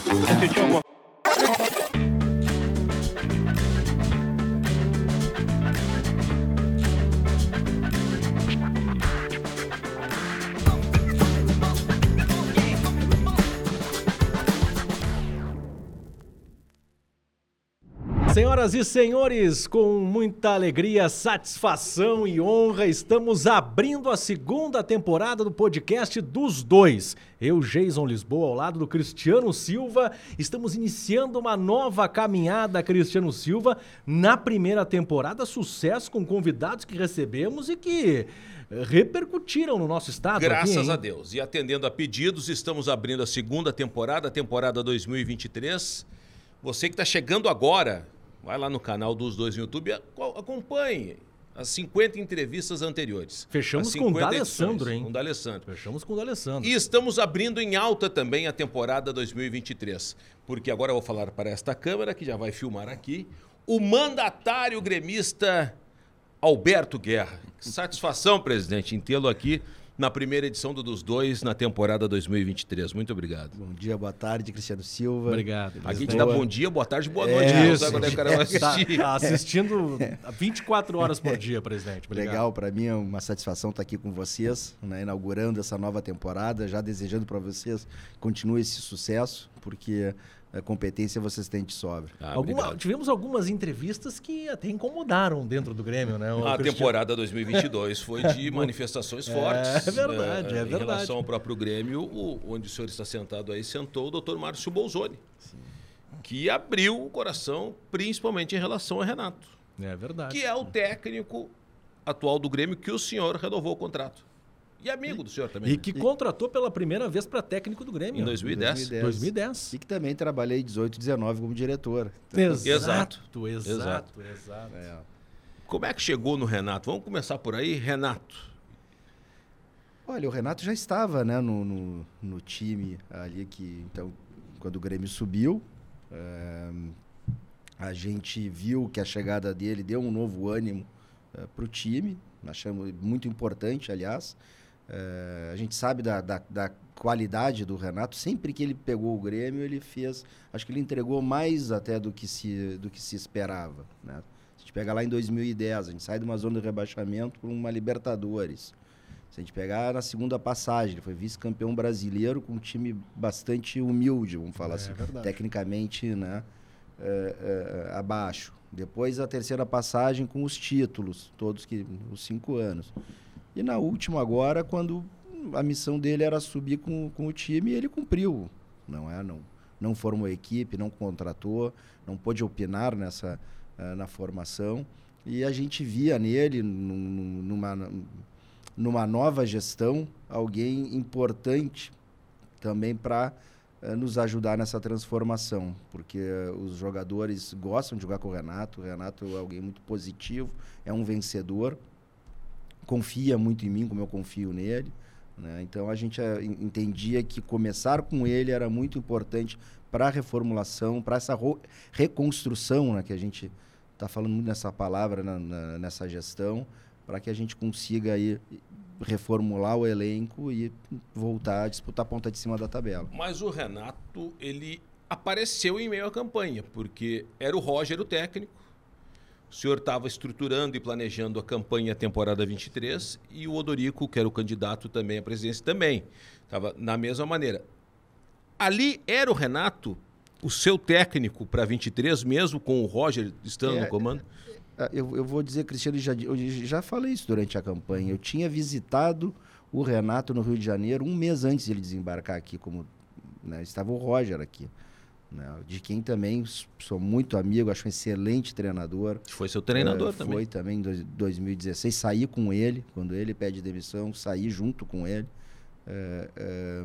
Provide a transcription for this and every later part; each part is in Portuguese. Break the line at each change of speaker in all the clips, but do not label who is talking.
Sentiu alguma
Senhoras e senhores, com muita alegria, satisfação e honra, estamos abrindo a segunda temporada do podcast dos dois. Eu, Jason Lisboa, ao lado do Cristiano Silva, estamos iniciando uma nova caminhada, Cristiano Silva, na primeira temporada. Sucesso com convidados que recebemos e que repercutiram no nosso estado.
Graças
aqui,
a Deus. E atendendo a pedidos, estamos abrindo a segunda temporada, a temporada 2023. Você que está chegando agora, vai lá no canal dos dois no YouTube, acompanhe as 50 entrevistas anteriores.
Fechamos com o D'Alessandro, hein?
Com o D'Alessandro.
Fechamos com o D'Alessandro.
E estamos abrindo em alta também a temporada 2023. Porque agora eu vou falar para esta câmera, que já vai filmar aqui, o mandatário gremista Alberto Guerra. Satisfação, presidente, em tê-lo aqui na primeira edição do Dos Dois na temporada 2023. Muito obrigado.
Bom dia, boa tarde, Cristiano Silva.
Obrigado.
Aqui a gente dá bom dia, boa tarde, boa
É,
noite. né?
isso.
Quando o cara vai assistir.
Tá assistindo 24 horas por dia, presidente. Obrigado.
Legal, para mim é uma satisfação estar aqui com vocês, né, inaugurando essa nova temporada, já desejando para vocês continue esse sucesso, porque competência vocês têm de sobra.
Ah,
Alguma- tivemos algumas entrevistas que até incomodaram dentro do Grêmio, né? o
A
Cristiano?
temporada 2022 foi de manifestações fortes.
É verdade,
né,
é
Em
verdade.
relação ao próprio Grêmio, o- onde o senhor está sentado aí, sentou o doutor Márcio Bolzoni, que abriu o coração, principalmente em relação a Renato,
É verdade.
que é o técnico atual do Grêmio que o senhor renovou o contrato. E amigo do senhor também.
E
né?
que contratou pela primeira vez para técnico do Grêmio.
Em 2010.
2010.
E que também trabalhei 18, 19 como diretor.
Exato,
Exato.
exato, exato.
É.
Como é que chegou no Renato? Vamos começar por aí, Renato.
Olha, o Renato já estava né, no, no, no time ali que, então, quando o Grêmio subiu, eh, a gente viu que a chegada dele deu um novo ânimo para o time, achamos muito importante, aliás. Eh, a gente sabe da, da, da qualidade do Renato, sempre que ele pegou o Grêmio, ele fez, acho que ele entregou mais até do que se, do que se esperava, né? Se a gente pega lá em 2010, a gente sai de uma zona de rebaixamento para uma Libertadores. Se a gente pegar na segunda passagem, ele foi vice-campeão brasileiro com um time bastante humilde, vamos falar
É
assim, tecnicamente né, é, é, abaixo. Depois a terceira passagem com os títulos, todos que os cinco anos. E na última agora, quando a missão dele era subir com, com o time, ele cumpriu. Não é, não, não formou equipe, não contratou, não pôde opinar nessa eh, na formação. E a gente via nele, num- numa, numa nova gestão, alguém importante também para nos ajudar nessa transformação, porque eh, os jogadores gostam de jogar com o Renato. O Renato é alguém muito positivo, é um vencedor, confia muito em mim, como eu confio nele. né? Então a gente eh, en- entendia que começar com ele era muito importante para a reformulação, para essa reconstrução, né, que a gente está falando muito nessa palavra, na- na- nessa gestão, para que a gente consiga aí reformular o elenco e voltar a disputar a ponta de cima da tabela.
Mas o Renato, ele apareceu em meio à campanha, porque era o Roger o técnico. O senhor estava estruturando e planejando a campanha temporada 23 e o Odorico, que era o candidato também à presidência, também. Estava na mesma maneira. Ali era o Renato, o seu técnico para 23, mesmo com o Roger estando
É,
no comando?
Ah, Eu, eu vou dizer, Cristiano, já, eu já falei isso durante a campanha. Eu tinha visitado o Renato no Rio de Janeiro um mês antes de ele desembarcar aqui, como né, estava o Roger aqui. Né, de quem também sou muito amigo, acho um excelente treinador.
Foi seu treinador
Eh,
também.
Foi também em dois- 2016. Saí com ele, quando ele pede demissão, saí junto com ele. Eh,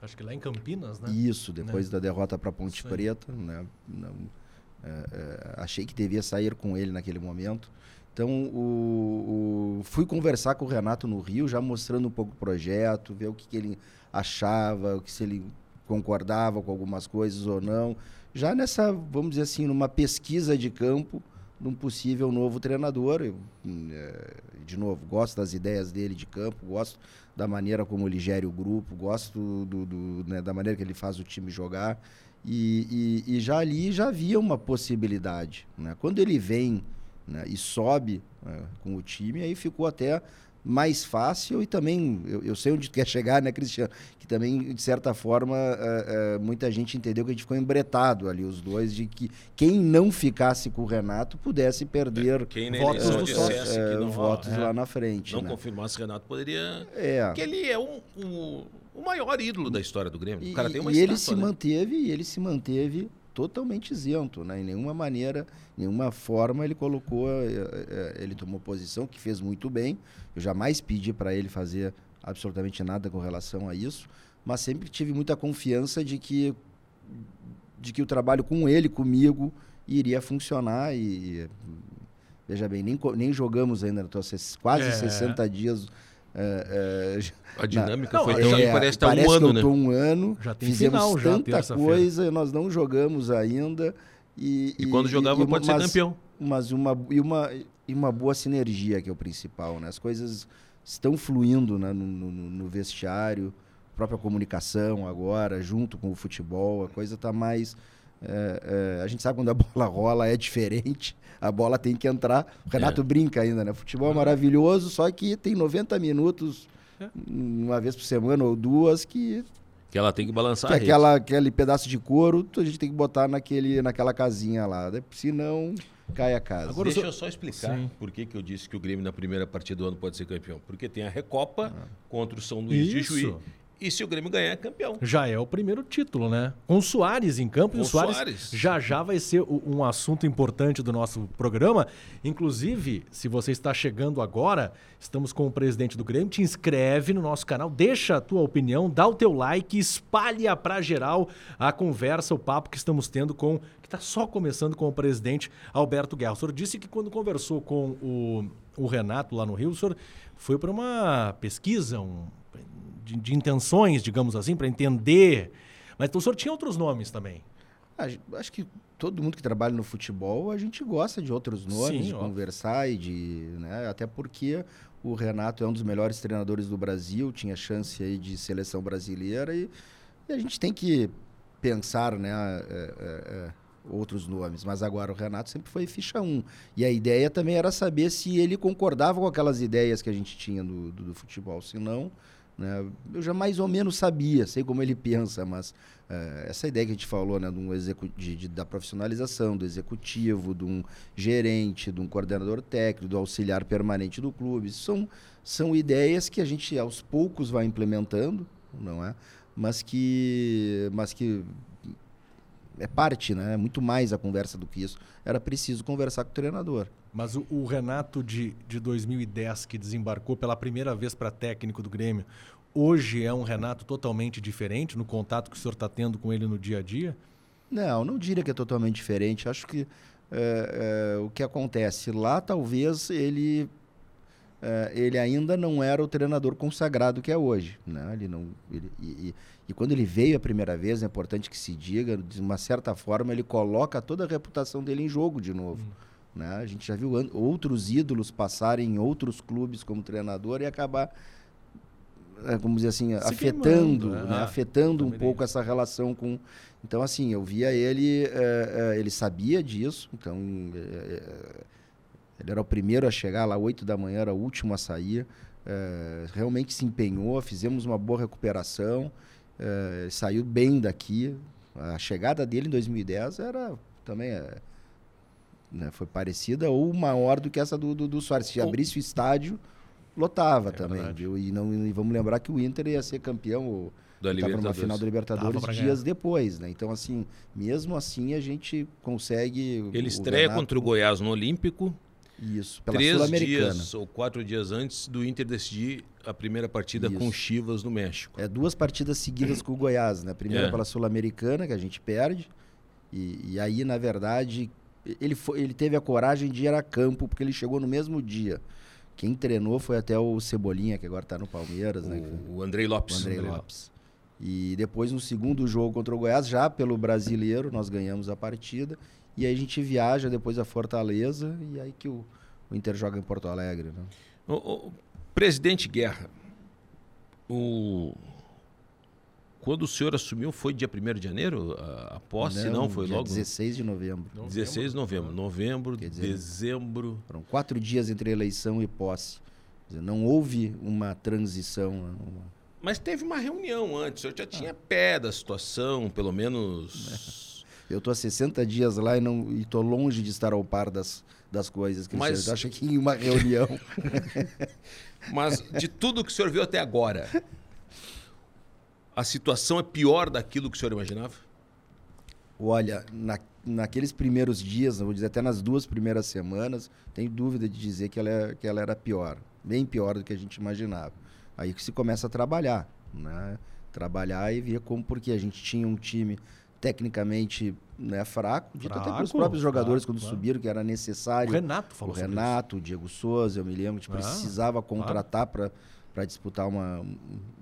Acho que lá em Campinas, né?
isso, depois
Né?
da derrota para Ponte. Preta, né? Não, é, achei que devia sair com ele naquele momento. Então, o, o- fui conversar com o Renato no Rio, já mostrando um pouco o projeto, ver o que, que ele achava, o que se ele concordava com algumas coisas ou não. Já nessa, vamos dizer assim, numa pesquisa de campo de um possível novo treinador. Eu, é, de novo, gosto das ideias dele de campo, gosto da maneira como ele gere o grupo, gosto do, do né, da maneira que ele faz o time jogar. E, e, e, já ali já havia uma possibilidade. Né? Quando ele vem né, e sobe né, com o time, aí ficou até mais fácil e também, eu, eu, sei onde tu quer chegar, né, Cristiano? Que também, de certa forma, uh, uh, muita gente entendeu que a gente ficou embretado ali, os dois, de que quem não ficasse com o Renato pudesse perder
quem
votos,
do
sócio,
é,
não, votos é. lá na frente.
Não
né?
confirmasse o Renato, poderia...
É.
Porque ele é um, um, o maior ídolo da história do Grêmio. O cara tem uma
e ele se
né?
manteve, e ele se manteve totalmente isento, né? Em nenhuma maneira, nenhuma forma ele colocou, ele tomou posição que fez muito bem. Eu jamais pedi para ele fazer absolutamente nada com relação a isso, mas sempre tive muita confiança de que de que o trabalho com ele, comigo, iria funcionar e veja bem, nem, nem jogamos ainda, estou quase é. 60 dias é,
é, a dinâmica
na,
foi
não,
tão
é,
que parece, tá
parece
um ano,
que eu né? um ano,
já tem
fizemos
final,
tanta
já,
coisa, nós não jogamos ainda. E,
e, e quando jogava
e,
pode
mas,
ser campeão.
Mas uma, e, uma, e uma boa sinergia, que é o principal. Né? As coisas estão fluindo né? no, no, no vestiário, própria comunicação agora, junto com o futebol, a coisa está mais... É, é, a gente sabe quando a bola rola é diferente, a bola tem que entrar. O Renato é. brinca ainda, né? Futebol é maravilhoso, só que tem 90 minutos, é. uma vez por semana ou duas, que.
Que ela tem que balançar
que aquela, aquele pedaço de couro, a gente tem que botar naquele, naquela casinha lá. Né? Senão cai a casa.
Agora, Deixa eu só explicar Sim. por que, que eu disse que o Grêmio na primeira partida do ano pode ser campeão. Porque tem a Recopa ah. contra o São Luís Isso. de Juí e se o Grêmio ganhar, é campeão.
Já é o primeiro título, né? Com o Soares em campo. Com e o Soares, Soares já já vai ser um assunto importante do nosso programa. Inclusive, se você está chegando agora, estamos com o presidente do Grêmio. Te inscreve no nosso canal, deixa a tua opinião, dá o teu like, espalha para geral a conversa, o papo que estamos tendo com... Que está só começando com o presidente Alberto Guerra. O senhor disse que quando conversou com o, o Renato lá no Rio, o senhor foi para uma pesquisa, um de, de intenções, digamos assim, para entender. Mas o senhor tinha outros nomes também.
Ah, acho que todo mundo que trabalha no futebol, a gente gosta de outros nomes, Sim, de ó. conversar e de. Né, até porque o Renato é um dos melhores treinadores do Brasil, tinha chance aí de seleção brasileira e, e a gente tem que pensar, né? É, é, é, outros nomes, mas agora o Renato sempre foi ficha 1. E a ideia também era saber se ele concordava com aquelas ideias que a gente tinha do, do, do futebol. Se não, né? Eu já mais ou menos sabia, sei como ele pensa, mas é, essa ideia que a gente falou né, de um de, de, da profissionalização, do executivo, de um gerente, de um coordenador técnico, do auxiliar permanente do clube, são, são ideias que a gente aos poucos vai implementando, não é? Mas que, mas que é parte, né? É muito mais a conversa do que isso. Era preciso conversar com o treinador.
Mas o, o Renato de, de 2010, que desembarcou pela primeira vez para técnico do Grêmio, hoje é um Renato totalmente diferente no contato que o senhor está tendo com ele no dia a dia?
Não, não diria que é totalmente diferente. Acho que é, é, o que acontece lá, talvez ele é, ele ainda não era o treinador consagrado que é hoje. Né? Ele não, ele, e, e, quando ele veio a primeira vez, é importante que se diga, de uma certa forma, ele coloca toda a reputação dele em jogo de novo. Hum. Né? A gente já viu outros ídolos passarem em outros clubes como treinador e acabar, como dizer assim, se afetando, né? né? afetando um pouco essa relação com. Então, assim, eu via ele, é, é, ele sabia disso, então. Ele era o primeiro a chegar lá, 8 da manhã, era o último a sair. É, realmente se empenhou, fizemos uma boa recuperação, é, saiu bem daqui. A chegada dele em 2010 era também é, né, foi parecida ou maior do que essa do, do, do Soares. Se abrisse o estádio, lotava é também. Viu? E, não, e vamos lembrar que o Inter ia ser campeão
da
numa final da Libertadores dias depois, né? Então, assim, mesmo assim a gente consegue.
Ele estreia contra o Goiás no Olímpico,
isso, pela
Três dias ou quatro dias antes do Inter decidir a primeira partida Isso. com Chivas no México.
É duas partidas seguidas com o Goiás, né? Primeira é. pela Sul-Americana, que a gente perde. E, e, aí, na verdade, ele, foi, ele teve a coragem de ir a campo, porque ele chegou no mesmo dia. Quem treinou foi até o Cebolinha, que agora está no Palmeiras,
o,
né?
O Andrei Lopes.
O Andrei Lopes. E depois, no segundo jogo contra o Goiás, já pelo brasileiro, nós ganhamos a partida. E aí a gente viaja depois a Fortaleza e aí que o, o Inter joga em Porto Alegre. Né?
O, o presidente Guerra, o... quando o senhor assumiu, foi dia 1 de janeiro a, a posse? Não, não foi
dia
logo?
16 de novembro.
16 de novembro. Novembro, dizer, dezembro.
Foram quatro dias entre eleição e posse. Dizer, não houve uma transição. Né? Uma...
Mas teve uma reunião antes, o senhor já tinha pé da situação, pelo menos.
Eu estou há 60 dias lá e não estou longe de estar ao par das, das coisas. Que
Mas...
Você acha que em uma reunião.
Mas de tudo que o senhor viu até agora, a situação é pior daquilo que o senhor imaginava?
Olha, na, naqueles primeiros dias, vou dizer até nas duas primeiras semanas, tenho dúvida de dizer que ela, é, que ela era pior, bem pior do que a gente imaginava. Aí que se começa a trabalhar, né? Trabalhar e ver como, porque a gente tinha um time tecnicamente né, fraco, dito
Fraco,
até pelos próprios jogadores
claro,
quando
claro.
subiram, que era necessário.
O Renato falou
o Renato, o Diego Souza, eu me lembro, que
Ah,
precisava contratar para para disputar uma,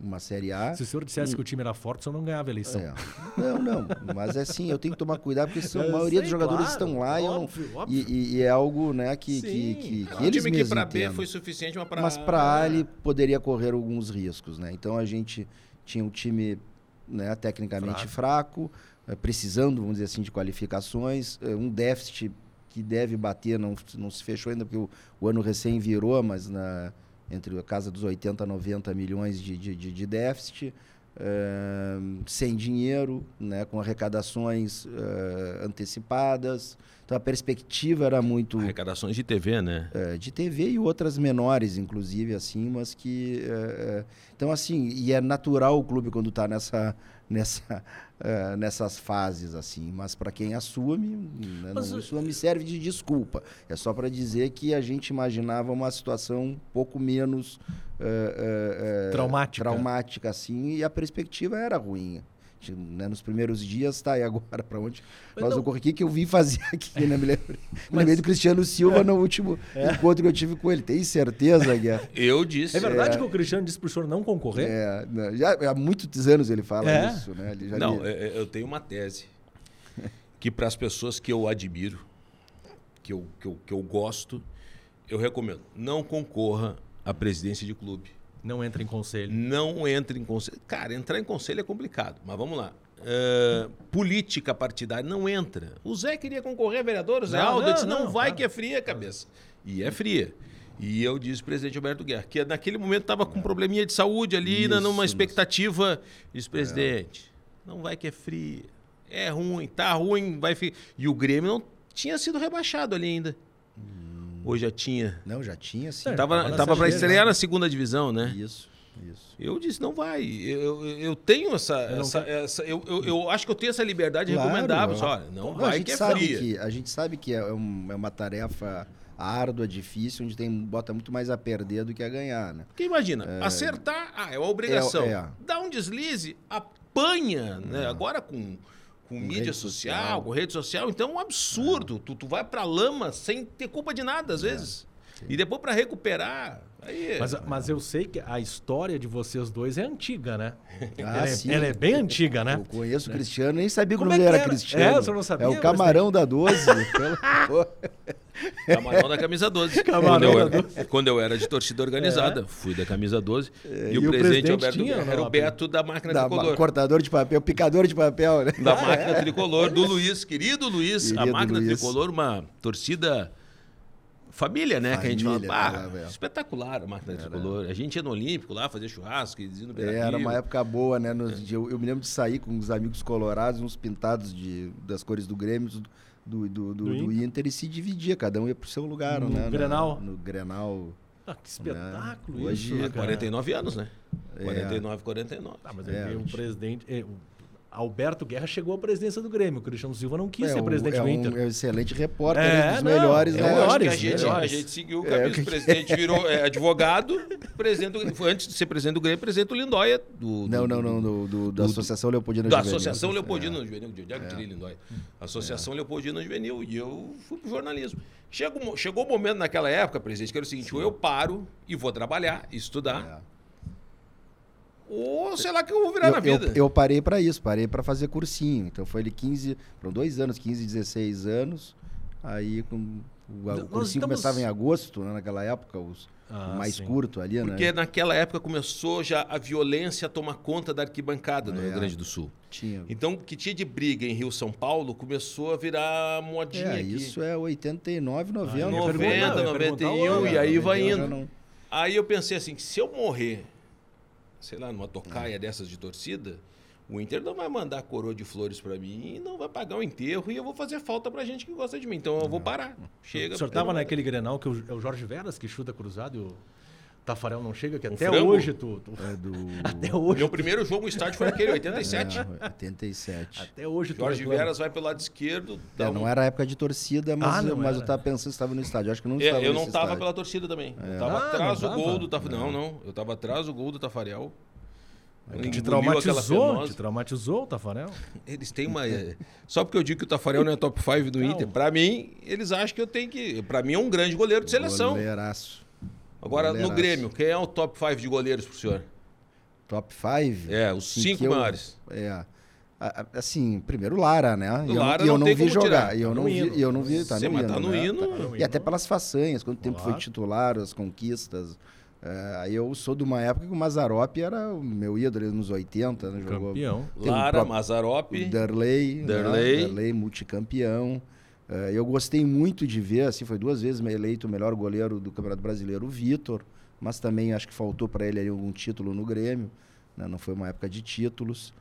uma Série A.
Se o senhor dissesse que o time era forte, o senhor não ganhava a eleição.
É. Não, não, mas é assim, eu tenho que tomar cuidado porque são, a maioria
sei,
dos jogadores
claro,
estão lá e
óbvio,
e,
óbvio.
e- e é algo né, que, que,
Sim.
que, que
É, um
eles
time que
mesmos
para B foi suficiente, mas para
Mas para A ele poderia correr alguns riscos, né? Então a gente tinha um time né, tecnicamente fraco, eh, precisando, vamos dizer assim, de qualificações, eh, um déficit que deve bater, não, não se fechou ainda porque o, o ano recém virou, mas na, entre a casa dos 80 a 90 milhões de, de, de- de déficit, eh, sem dinheiro, né, com arrecadações eh, antecipadas. Então a perspectiva era muito
Arrecadações de TV, né?
é, de TV e outras menores, inclusive, assim, mas que. então, assim, e é natural o clube quando está nessa, nessa, é, nessas fases, assim, mas para quem assume, né,
Mas,
não,
uh,
isso não me serve de desculpa. É só para dizer que a gente imaginava uma situação um pouco menos é, é,
Traumática.
traumática, assim, e a perspectiva era ruim. Né, nos primeiros dias, tá, e agora para onde
Mas
nós
não-
ocorre? O que, que eu vim fazer aqui, né? Me lembrei, me lembrei do Cristiano Silva no último encontro que eu tive com ele. Tem certeza, Guerra?
Eu disse.
É verdade que o Cristiano disse pro senhor não concorrer?
É, né, já, há muitos anos ele fala
É?
isso, né? Ele já
Não,
me-
é- é- eu tenho uma tese que para as pessoas que eu admiro, que eu, que, eu, que eu gosto, eu recomendo. Não concorra à presidência de clube.
Não entra em conselho.
Não entre em conselho. Cara, entrar em conselho é complicado, mas vamos lá. É, política partidária não entra. O Zé queria concorrer a vereador, o Zé
Não,
Aldo
não,
disse: não,
não,
vai que é fria a cabeça. E é fria. E eu disse presidente Alberto Guerra, que naquele momento estava com um probleminha de saúde ali,
Isso,
numa expectativa. Disse, presidente, não vai que é fria. É ruim, tá ruim, vai fi-" E o Grêmio não tinha sido rebaixado ali ainda. Ou já tinha.
Não, já tinha, sim.
Certo.
Tava,
tava
para estrear
né?
na segunda divisão, né?
Isso, isso.
Eu disse, não vai. Eu, eu, eu tenho essa.
não
essa, essa- eu, eu, eu acho que eu tenho essa liberdade de
Claro,
pessoal. Olha, não,
Não, a
vai
gente
que é
sabe
fria.
que A gente sabe que é, um- é uma tarefa árdua, difícil, onde tem, bota muito mais a perder do que a ganhar, né?
Porque imagina, acertar, ah, é uma obrigação.
É, é.
Dá um deslize, apanha, né? Agora com, com, mídia
rede
social,
social.
com rede social, então é um absurdo. Tu, tu vai pra lama sem ter culpa de nada, às vezes. E depois pra recuperar. Aí,
Mas, mas eu sei que a história de vocês dois é antiga, né?
Ah,
ela, é,
sim.
ela é bem antiga, né?
Eu conheço o Cristiano, nem sabia que o
Como
nome
é
era
era?
Cristiano.
É, o senhor não sabia,
É o camarão da 12. pelo-
Camarão da camisa 12.
Camarão
quando, eu era, quando eu era de torcida organizada, fui da camisa 12.
É,
e,
e
o
o
presidente
presidente
Alberto
tinha,
era o Beto da máquina
da
tricolor.
cortador de papel, picador de papel, né?
Da máquina tricolor, do Luiz, querido Luiz, a
Querido
máquina
Luiz.
tricolor, uma torcida família, né? que a gente fala,
Família,
"Bah,
falava, é."
espetacular a máquina tricolor. A gente ia no Olímpico lá, fazer churrasco, iam no Beira
É, Era uma época boa, né? Nos- eu, eu me lembro de sair com os amigos colorados, uns pintados de, das cores do Grêmio, do, do, do,
Do
do Inter, e se dividia, cada um ia pro seu lugar,
No
né? Na-
Grenal.
No, Grenal.
Ah, que espetáculo
Hoje-
isso,
Há
né, cara?
49 anos, né?
É.
49, 49.
Ah, mas
É,
é, o
gente.
presidente... é, o Alberto Guerra chegou à presidência do Grêmio. O Cristiano Silva não quis ser
um-
presidente
é
do Inter.
um, é um excelente repórter,
É,
um dos
não,
melhores,
é
né?
Que a
melhores,
gente, a
melhores.
gente seguiu o
É,
caminho.
o que-
O presidente virou é, advogado, presidente do- foi antes de ser presidente do Grêmio, presidente do Lindóia. Do,
Não,
do-
não, não,
do-
do, do- da
do-
Associação Leopoldina
da
Juvenil.
Associação
É.
Leopoldina Juvenil, de é Lindóia? Associação Leopoldina Juvenil. E eu fui pro jornalismo. Chegou, chegou o momento naquela época, presidente, que era o seguinte: ou eu paro e vou trabalhar, estudar,
É.
ou sei lá que eu vou virar
eu,
na vida.
Eu, eu parei para isso, parei para fazer cursinho. Então foi ele 15, foram dois anos, 15, 16 anos. Aí com, o, o cursinho
estamos...
começava em agosto, né, naquela época, os, ah, o mais sim. curto ali,
Porque
né?
Porque naquela época começou já a violência a tomar conta da arquibancada no é, Rio Grande do Sul.
Tinha.
Então, o que tinha de briga em Rio São Paulo começou a virar modinha
é,
aqui.
Isso é 89, 90.
Ah, 90, 91 e aí vai indo. Não... Aí eu pensei assim, que se eu morrer, sei lá, numa tocaia dessas de torcida, o Inter não vai mandar coroa de flores para mim e não vai pagar o enterro e eu vou fazer falta pra gente que gosta de mim. Então eu vou parar. Chega.
O senhor tava naquele Grenal que é o Jorge Veras que chuta cruzado e o Tafarel não chega, que até
frango?
hoje tu. tu...
É do...
Até hoje.
Meu primeiro jogo no estádio foi aquele, 87.
É, 87.
Até hoje tu
Jorge
reclama.
Veras vai pelo lado esquerdo.
É,
um...
Não era época de torcida, mas,
Ah, não
eu, mas
era.
eu tava pensando se estava no estádio. Acho que não
É,
estava
eu não tava
estádio.
pela torcida também. Eu
É.
tava
Ah,
atrás do gol do Tafarel. Não, não. Eu tava atrás do gol do Tafarel. Ele
Te traumatizou, te traumatizou o Tafarel?
Eles têm uma. é, Só porque eu digo que o Tafarel não é top 5 do
Não.
Inter. Pra mim, eles acham que eu tenho que. Pra mim é um grande goleiro de seleção.
Goleiraço.
Agora, no
Goleiraço.
Grêmio, quem é o top 5 de goleiros pro senhor?
Top 5?
É, os cinco maiores.
É. Assim, primeiro Lara, né? E eu,
Lara
eu
não
vi
como
jogar.
tirar.
E eu
Tá
não
no
vi, e eu não vi, tá
Você,
no
mas
hino,
tá no
né?
hino.
Tá no
E até
hino.
pelas façanhas, quanto tempo foi
Claro.
titular, as conquistas. Aí eu sou de uma época que o Mazarop era o meu ídolo nos 80, né? Jogou
Campeão.
Lara,
próprio-
Mazarop.
o Darley, né?
Darley
multicampeão. É, eu gostei muito de ver, assim, foi duas vezes eleito o melhor goleiro do Campeonato Brasileiro, o Vitor, mas também acho que faltou para ele algum título no Grêmio, né? não foi uma época de títulos.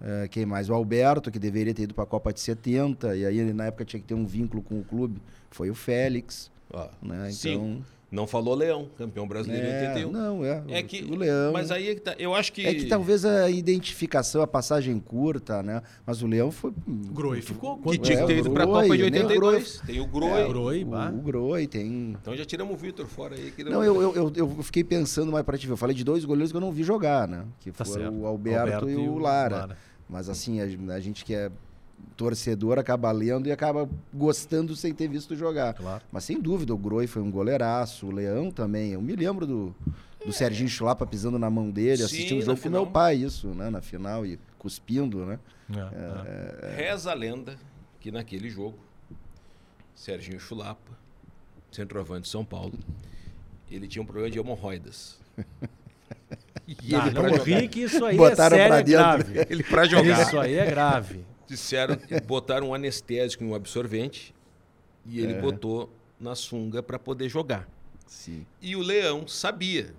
É, quem mais? O Alberto, que deveria ter ido para a Copa de 70, e aí ele, na época tinha que ter um vínculo com o clube, foi o Félix.
Ó,
Né? Então,
Não falou Leão, campeão brasileiro em
é,
81.
não, é,
É
o-
que,
o Leão.
Mas aí é que tá. Eu acho que.
É que talvez a identificação, a passagem curta, né? Mas o Leão foi.
Groi ficou.
Que tinha que
É,
ter ido pra Copa de
nem o
82. Tem o Groi.
É, o Groi,
O, o Groi tem.
Então já tiramos o Vitor fora aí. Que
Não, eu, eu, eu, eu fiquei pensando mais pra te ver. Eu falei de dois goleiros que eu não vi jogar, né? Que
Tá
foram
certo.
o Alberto, e o Lara.
Lara.
Mas assim, a, a gente que é torcedor acaba lendo e acaba gostando sem ter visto jogar.
Claro.
Mas sem dúvida, o Groi foi um goleiraço, o Leão também. Eu me lembro do, do Serginho Chulapa pisando na mão dele,
Sim,
assistindo o
na
jogo com
final.
meu pai, isso, né? Na final, e cuspindo, né?
É, é.
Reza a lenda que naquele jogo, Serginho Chulapa, centroavante de São Paulo, ele tinha um problema de hemorroidas. E
Ah,
ele,
não ri que isso aí
Botaram
é sério,
pra
é
dentro.
grave.
ele pra jogar,
Isso aí é grave.
Disseram, botaram um anestésico em um absorvente e ele
É.
botou na sunga para poder jogar.
Sim.
E o Leão sabia.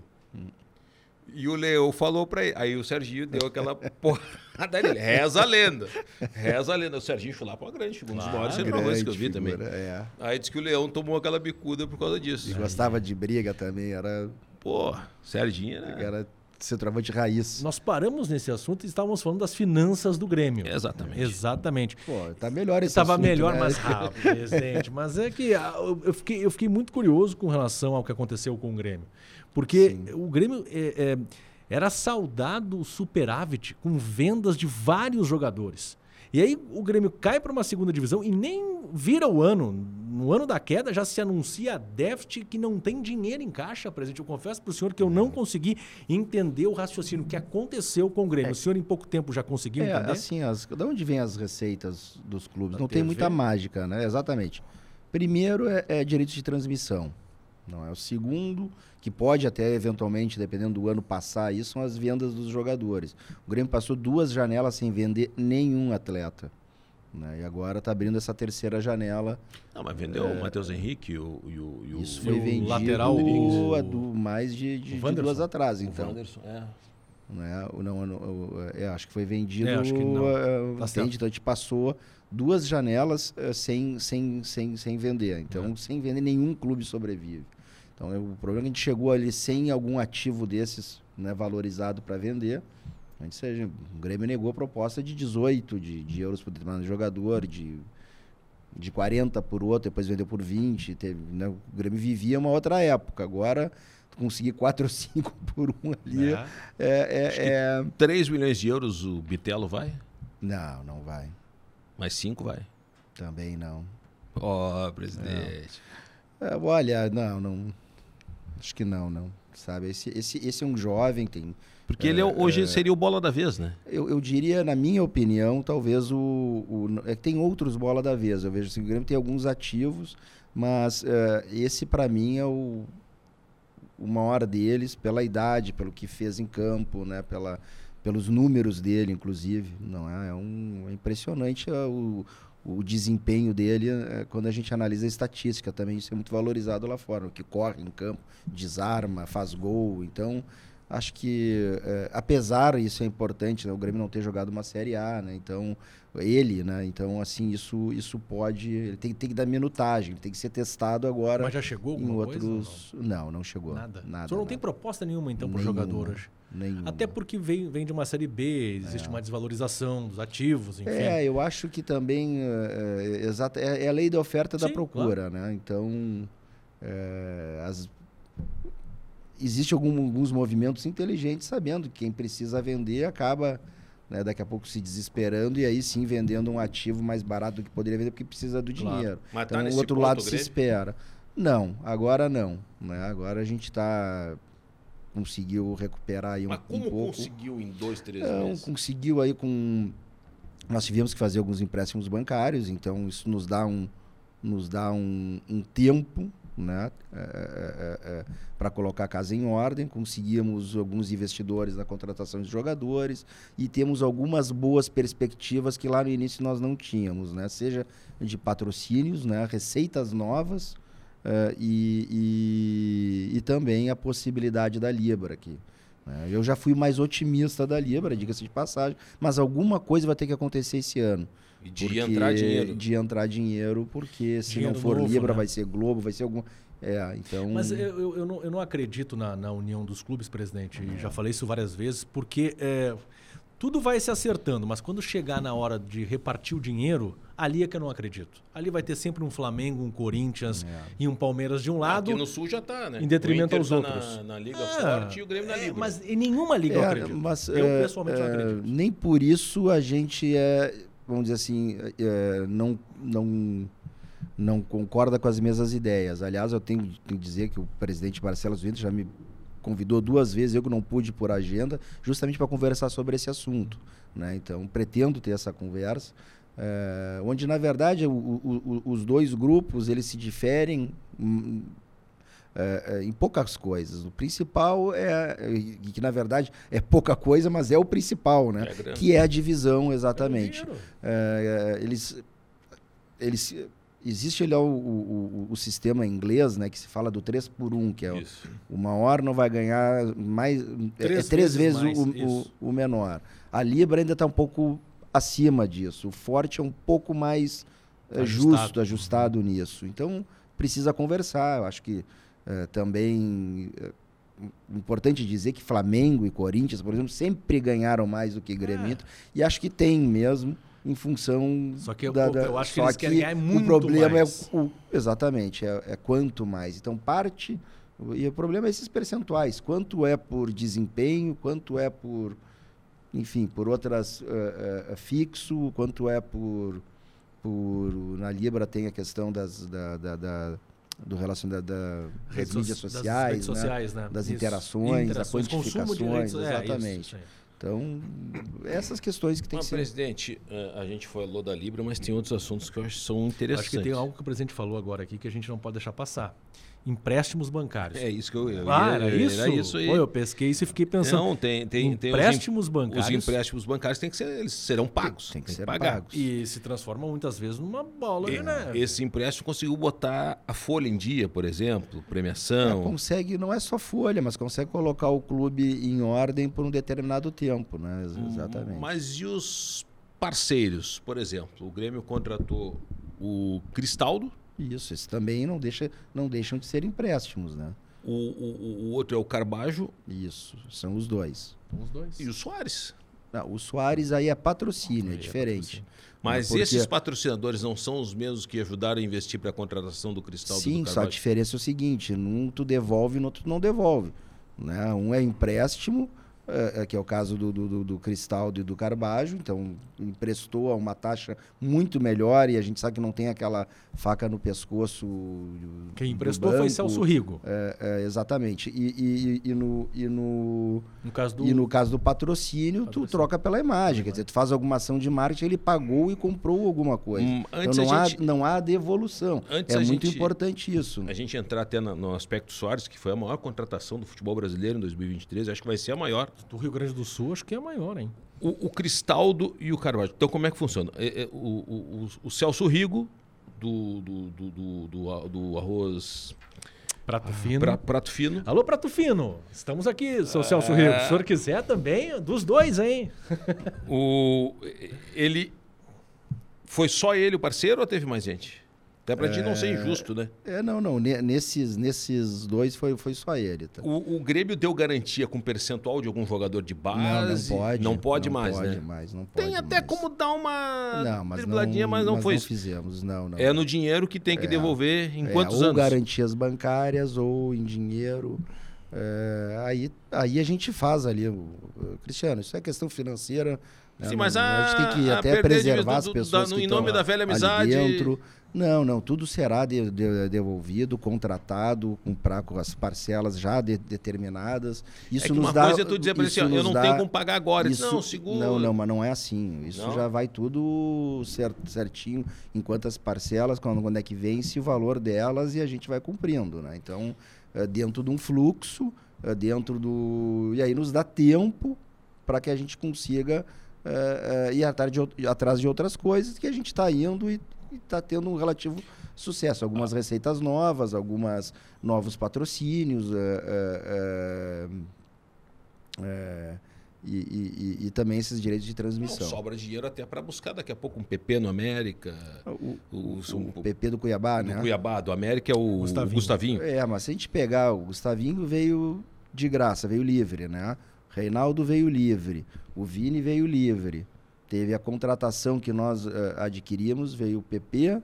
E o Leão falou pra ele. Aí o Serginho deu aquela porrada nele. Reza a lenda. Reza a lenda. O Serginho Chulapa é uma grande, um dos
Claro,
maiores centroavantes que eu vi
Grande
também.
figura, É.
Aí disse que o Leão tomou aquela bicuda por causa disso.
E gostava de briga também, era,
Pô, Serginho era.
era centroavante raiz.
Nós paramos nesse assunto e estávamos falando das finanças do Grêmio.
Exatamente.
Exatamente.
Pô, tá melhor esse
Estava
assunto,
melhor,
né?
mais rápido, presidente. Mas é que ah, eu fiquei, eu fiquei muito curioso com relação ao que aconteceu com o Grêmio. Porque
Sim.
o Grêmio é, é, era saudado superávit com vendas de vários jogadores. E aí o Grêmio cai para uma segunda divisão e nem vira o ano. No ano da queda já se anuncia déficit que não tem dinheiro em caixa, presidente. Eu confesso para o senhor que eu não consegui entender o raciocínio que aconteceu com o Grêmio. O senhor em pouco tempo já conseguiu
É,
entender?
assim, as, de onde vêm as receitas dos clubes?
Da
não tem
TV?
muita mágica, né? Exatamente. Primeiro é, é direitos de transmissão. Não é o segundo, que pode até eventualmente, dependendo do ano, passar isso, são as vendas dos jogadores. O Grêmio passou duas janelas sem vender nenhum atleta. né? E agora está abrindo essa terceira janela.
Não, mas vendeu o Matheus Henrique e o. E o, e o
Isso
E
foi
o
vendido
lateral,
o, a do mais de, de, de duas atrás, então.
É.
né? O Não, não, o- é, acho que foi vendido.
É, acho que não.
eh,
Tá
entende? Então a gente passou duas janelas eh, sem, sem, sem, sem vender. Então,
É.
sem vender, nenhum clube sobrevive. Então, é, o problema é que a gente chegou ali sem algum ativo desses né, valorizado para vender. A gente, seja, o Grêmio negou a proposta de 18 de, de euros por determinado jogador, de, de 40 por outro, depois vendeu por 20. Teve, né? O Grêmio vivia uma outra época. Agora, conseguir 4 ou 5 por um ali
É.
é, é,
que-
é-
3 milhões de euros o Bitelo vai?
Não, não vai.
Mais 5 vai.
Também não.
Ó, presidente.
É, olha, não, não. Acho que não, não. sabe? Esse, esse, esse é um jovem, tem
porque ele é, hoje é, seria o bola da vez, né?
Eu, eu, diria, na minha opinião, talvez o. o é, tem outros bola da vez. Eu vejo assim, o Grêmio tem alguns ativos, mas uh, esse para mim é o, o maior deles, pela idade, pelo que fez em campo, né? Pela, pelos números dele, inclusive. Não é, é, um, é impressionante uh, o, o desempenho dele uh, quando a gente analisa a estatística também. Isso é muito valorizado lá fora. O que corre em campo, desarma, faz gol. Então acho que é, apesar isso é importante né, o Grêmio não ter jogado uma série A né então ele né então assim isso isso pode ele tem, tem que dar minutagem tem que ser testado agora
mas já chegou em outros
coisa, não? não? não chegou
nada
nada
o senhor não
nada.
tem proposta nenhuma então para o jogador hoje
Nenhuma.
Até porque vem, vem de uma série B, existe é. uma desvalorização dos ativos, enfim.
É, eu acho que também é, é, é, é a lei da oferta e da procura, claro. né? Então, é, as, existe algum, alguns movimentos inteligentes sabendo que quem precisa vender acaba né, daqui a pouco se desesperando e aí sim vendendo um ativo mais barato do que poderia vender porque precisa do claro. dinheiro. Mas tá então o outro lado se espera. Não, agora não. Né? Agora a gente está conseguiu recuperar aí um,
Mas como
um pouco.
conseguiu em dois, três
não,
meses?
Conseguiu aí com nós tivemos que fazer alguns empréstimos bancários, então isso nos dá um nos dá um, um tempo né, é, é, é, para colocar a casa em ordem. Conseguimos alguns investidores na contratação de jogadores e temos algumas boas perspectivas que lá no início nós não tínhamos, né, seja de patrocínios, né, receitas novas uh, e, e, e, também a possibilidade da Libra aqui. Né. Eu já fui mais otimista da Libra, diga-se de passagem, mas alguma coisa vai ter que acontecer esse ano.
E de porque, entrar dinheiro.
De entrar dinheiro, porque se dinheiro não for novo, Libra, né? vai ser Globo, vai ser algum. É, então...
Mas eu, eu, eu, não, eu não acredito na, na união dos clubes, presidente. É. Já falei isso várias vezes, porque é, tudo vai se acertando, mas quando chegar na hora de repartir o dinheiro, ali é que eu não acredito. Ali vai ter sempre um Flamengo, um Corinthians é. e um Palmeiras de um lado.
Aqui no Sul já está, né?
Em detrimento aos
tá
outros.
Na, na Liga é, Forte e o Grêmio na
é,
Liga.
Mas em nenhuma liga eu acredito.
Mas,
eu pessoalmente não
é,
acredito.
Nem por isso a gente é vamos dizer assim, é, não, não, não concorda com as mesmas ideias. Aliás, eu tenho, tenho que dizer que o presidente Marcelo Vento já me convidou duas vezes, eu que não pude por agenda, justamente para conversar sobre esse assunto. Né? Então, pretendo ter essa conversa, é, onde, na verdade, o, o, os dois grupos eles se diferem hum, é, em poucas coisas. O principal é, que na verdade é pouca coisa, mas é o principal, né? É que é a divisão, exatamente. É, eles, eles, existe ali o, o, o, sistema inglês, né? Que se fala do 3 por 1, que é o, o, maior não vai ganhar mais. Três é, três vezes, vezes o, o, menor. A Libra ainda está um pouco acima disso. O forte é um pouco mais ajustado. justo, ajustado nisso. Então, precisa conversar. Eu acho que eh, também é importante dizer que Flamengo e Corinthians, por exemplo, sempre ganharam mais do que Grêmio. É. E acho que tem mesmo em função
só que
da,
eu, eu acho que eles que querem ganhar muito
o problema
mais.
é o, exatamente é, é, quanto mais então parte e o problema é esses percentuais quanto é por desempenho quanto é por enfim por outras uh, uh, fixo quanto é por por na libra tem a questão das da, da, da do relacionamento da, das mídias sociais, das, redes né? sociais, né? das interações, interações, das quantificações, exatamente. É, então, essas questões que tem
que ser. Presidente, eh, a gente falou da Libra, mas tem outros assuntos que eu acho que são interessantes.
Acho que tem algo que o presidente falou agora aqui que a gente não pode deixar passar empréstimos bancários.
É isso que eu, eu
ah, era isso?
Era isso aí.
Pô, eu pesquei isso e fiquei pensando.
Não, tem, tem,
empréstimos
os
bancários.
Os empréstimos bancários têm que ser, eles serão pagos.
Tem, tem que, tem ser pagos.
E se transformam muitas vezes numa bola
de
neve.
Esse empréstimo conseguiu botar a folha em dia, por exemplo, premiação.
É, consegue, não é só folha, mas consegue colocar o clube em ordem por um determinado tempo, né? Exatamente.
Mas e os parceiros, por exemplo? O Grêmio contratou o Cristaldo,
isso, esse também não, deixa, não deixam de ser empréstimos, né?
O, o, o outro é o Carbajo.
Isso, são os dois.
Os dois.
E o Soares.
Não, o Soares aí é patrocínio, é, é diferente. É patrocínio.
Mas Porque... esses patrocinadores não são os mesmos que ajudaram a investir para a contratação do Cristal
Sim,
do
só a diferença é o seguinte: num tu devolve, no outro tu não devolve. Né? Um é empréstimo, é, é, que é o caso do, do, do Cristaldo e do Carbajo, então emprestou a uma taxa muito melhor e a gente sabe que não tem aquela faca no pescoço.
Quem emprestou foi Celso Rigo.
É, é, exatamente. E, e, e, no, e, no,
no caso do...
e no caso do patrocínio, patrocínio. tu troca pela imagem. Quer dizer, tu faz alguma ação de marketing, ele pagou e comprou alguma coisa. Hum, então não, há, não há devolução. Antes é muito gente, importante isso.
A gente entrar até no, no aspecto Soares, que foi a maior contratação do futebol brasileiro em 2023, acho que vai ser a maior.
Do Rio Grande do Sul, acho que é a maior, hein?
O, o Cristaldo e o Carvalho. Então, como é que funciona? É, é, o, o, o, Celso Rigo, do, do, do, do, do arroz.
Prato fino.
Pra, prato fino.
Alô, Prato Fino. Estamos aqui, seu é... Celso Rigo. Se o senhor quiser também, dos dois, hein?
o, ele. Foi só ele o parceiro ou teve mais gente? Até pra é... gente não ser injusto, né?
É, não, não. Nesses, nesses dois foi, foi só ele. Tá?
O, o Grêmio deu garantia com percentual de algum jogador de base? Não, não pode. Não pode não mais,
pode
né?
Mais, não pode
tem até
mais.
como dar uma
não, mas dribladinha,
mas não
mas
foi
não
isso.
fizemos, não, não.
É no dinheiro que tem que é, devolver em
é,
quantos
ou
anos?
Ou garantias bancárias ou em dinheiro. É, aí, aí a gente faz ali. Cristiano, isso é questão financeira.
Né? Sim, mas a,
a gente tem que até preservar
do,
as pessoas
da,
que
em nome da velha amizade
dentro. Não, não, tudo será de, de, devolvido, contratado, com, pra, com as parcelas já de, determinadas. Isso
é que
nos
uma
dá,
coisa é tu dizer para ele assim, eu não dá, tenho como pagar agora. Isso, não, segura.
Não, não, mas não é assim. Isso não? já vai tudo certinho, enquanto as parcelas, quando, quando é que vence o valor delas e a gente vai cumprindo, né? Então, é dentro de um fluxo, é dentro do... E aí nos dá tempo para que a gente consiga é, é, ir atrás de, atrás de outras coisas que a gente está indo e está tendo um relativo sucesso. Algumas receitas novas, algumas novos patrocínios. É, é, é e, e, e, também esses direitos de transmissão.
Não, sobra dinheiro até para buscar daqui a pouco um PP no América.
O, o, o, o PP do Cuiabá,
do
né?
Cuiabá, do América é o Gustavinho. Gustavinho.
É, mas se a gente pegar o Gustavinho veio de graça, veio livre, né? Reinaldo veio livre, o Vini veio livre. Teve a contratação que nós uh, adquirimos, veio o PP,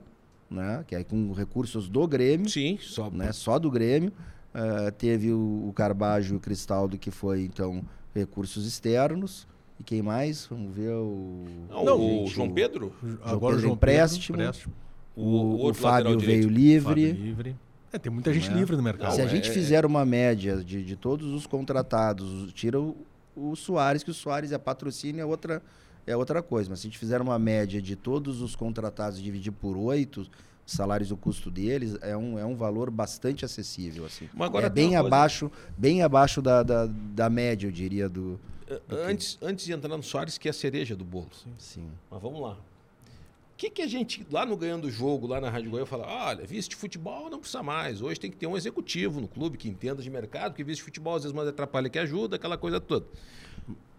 né? que é com recursos do Grêmio.
Sim, só,
né? só do Grêmio. Uh, teve o, o Carbajo e o Cristaldo, que foi, então, recursos externos. E quem mais? Vamos ver o.
Não, Não o João Pedro?
João Agora Pedro João empréstimo. Pedro, O, o, o Fábio veio livre. Fábio livre.
É, tem muita gente é. livre no mercado.
Se a gente é, fizer uma média de, de todos os contratados, tira o, o Soares, que o Soares é patrocínio, é outra é outra coisa. Mas se a gente fizer uma média de todos os contratados e dividir por oito, salários o custo deles é um, é um valor bastante acessível assim. é bem abaixo bem abaixo da, da, da, média eu diria do,
do antes que... antes de entrar no Soares que é a cereja do bolo
sim, sim.
mas vamos lá o que, que a gente lá no ganhando jogo lá na Rádio Goiânia fala olha vice de futebol não precisa mais hoje tem que ter um executivo no clube que entenda de mercado que vice de futebol às vezes mais atrapalha que ajuda aquela coisa toda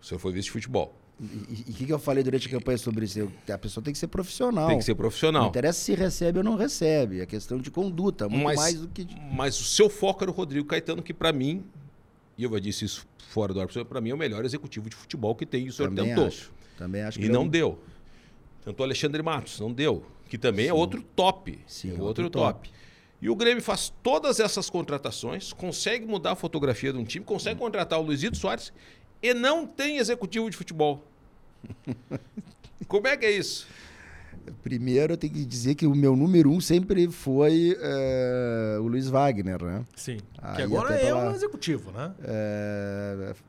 o senhor foi vice de futebol
e o que, que eu falei durante a campanha sobre isso? A pessoa tem que ser profissional.
Tem que ser profissional. Não
interessa se recebe ou não recebe. É questão de conduta, muito mas, mais do que. De...
Mas o seu foco era o Rodrigo Caetano, que para mim, e eu já disse isso fora do ar, para mim é o melhor executivo de futebol que tem. E o senhor
também
tentou.
Acho. Também acho que
E não eu... deu. Tentou Alexandre Matos, não deu. Que também é Sim. é outro top.
Sim,
é outro,
outro
top. top. E o Grêmio faz todas essas contratações, consegue mudar a fotografia de um time, consegue contratar o Luizito Soares e não tem executivo de futebol. Como é que é isso?
Primeiro, eu tenho que dizer que o meu número um sempre foi é, o Luiz Wagner, né?
Sim. Aí que agora é pela, um executivo, né?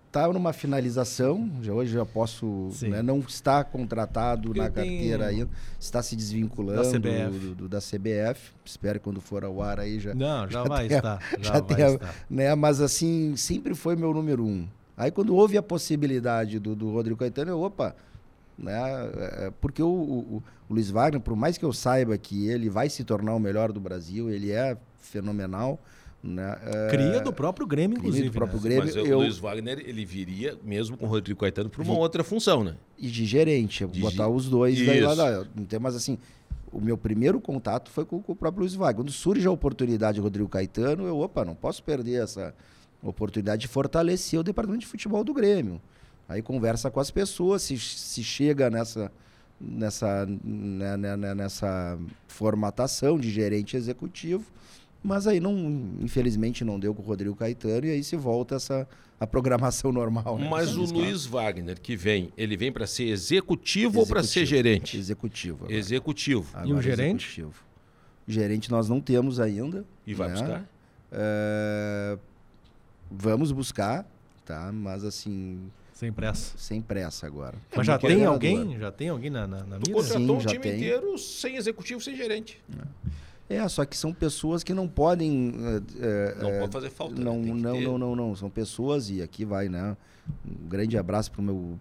Está é, numa finalização, já hoje já posso. Né, não está contratado Porque na carteira tenho... ainda, está se desvinculando da CBF. Do, do, da CBF. Espero que quando for ao ar aí já.
Não, já, já vai tenha, estar. Já, já vai
tenha,
estar.
Né, mas assim, sempre foi meu número um. Aí quando houve a possibilidade do, do Rodrigo Caetano, eu, opa, né? É, é, porque o, o, o, Luiz Wagner, por mais que eu saiba que ele vai se tornar o melhor do Brasil, ele é fenomenal. Né?
É, cria do próprio Grêmio, inclusive.
do próprio
né?
Grêmio.
Mas
eu...
o Luiz Wagner ele viria mesmo com o Rodrigo Caetano para uma de... outra função, né?
E de gerente, de botar gi... os dois daí lá, lá. Mas assim, o meu primeiro contato foi com, com, o próprio Luiz Wagner. Quando surge a oportunidade do Rodrigo Caetano, eu, opa, não posso perder essa oportunidade de fortalecer o departamento de futebol do Grêmio. Aí conversa com as pessoas, se, se chega nessa, nessa, né, né, né, nessa formatação de gerente executivo, Mas aí não, infelizmente não deu com o Rodrigo Caetano e aí se volta essa a programação normal. Né?
Mas o Luiz Wagner que vem, ele vem para ser executivo, executivo, ou para ser gerente?
Executivo.
Agora. Executivo.
Agora, e o gerente? Executivo.
Gerente nós não temos ainda.
E vai né? buscar?
É... Vamos buscar, tá? Mas assim.
Sem pressa.
Sem pressa agora.
Mas já tem alguém? Já tem alguém na, na, na
mira? contratou Sim, um time tem. inteiro sem executivo, sem gerente.
É. é. só que são pessoas que não podem.
É, não é, pode fazer falta.
Né? Não, né? não, não, não, não. São pessoas, e aqui vai, né? Um grande abraço para meu,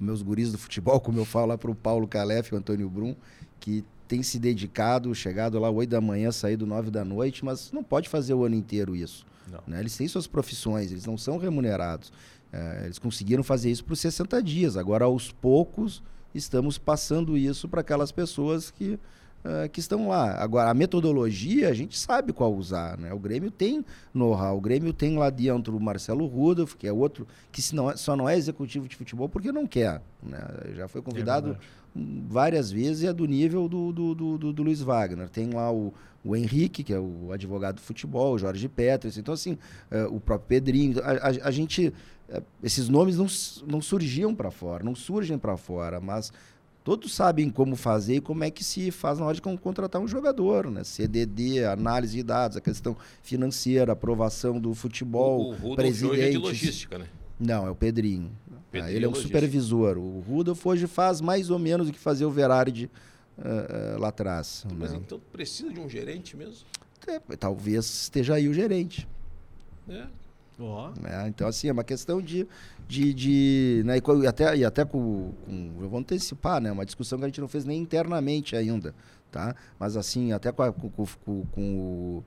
meus guris do futebol, como eu falo lá para o Paulo Calef e o Antônio Brum, que tem se dedicado, chegado lá 8 da manhã, saído 9 da noite, mas não pode fazer o ano inteiro isso. Né? Eles têm suas profissões, eles não são remunerados. É, eles conseguiram fazer isso por 60 dias. Agora, aos poucos, estamos passando isso para aquelas pessoas que, uh, que estão lá. Agora, a metodologia, a gente sabe qual usar. Né? O Grêmio tem know-how. O Grêmio tem lá dentro o Marcelo Rudolph, que é outro que se não é, só não é executivo de futebol porque não quer. Né? Já foi convidado é várias vezes e é do nível do, do, do, do, Luiz Wagner. Tem lá o, o Henrique, que é o advogado do futebol, o Jorge Peters, então assim, é, o próprio Pedrinho. A, a, a gente, é, esses nomes não, não surgiam para fora, não surgem para fora, mas todos sabem como fazer e como é que se faz na hora de contratar um jogador, né? CDD, análise de dados, a questão financeira, aprovação do futebol, o, o presidente. É de
logística, né?
Não, é o Pedrinho. Ah, ele é um supervisor. O Rudolf hoje faz mais ou menos o que fazia o Verardi uh, uh, lá atrás.
Mas né? então precisa de um gerente mesmo?
É, talvez esteja aí o gerente.
É.
Oh. É, então, assim, é uma questão de. de, de né, e até, e até com, com, Eu vou antecipar, né? Uma discussão que a gente não fez nem internamente ainda. Tá? Mas, assim, até com, a, com, com, com o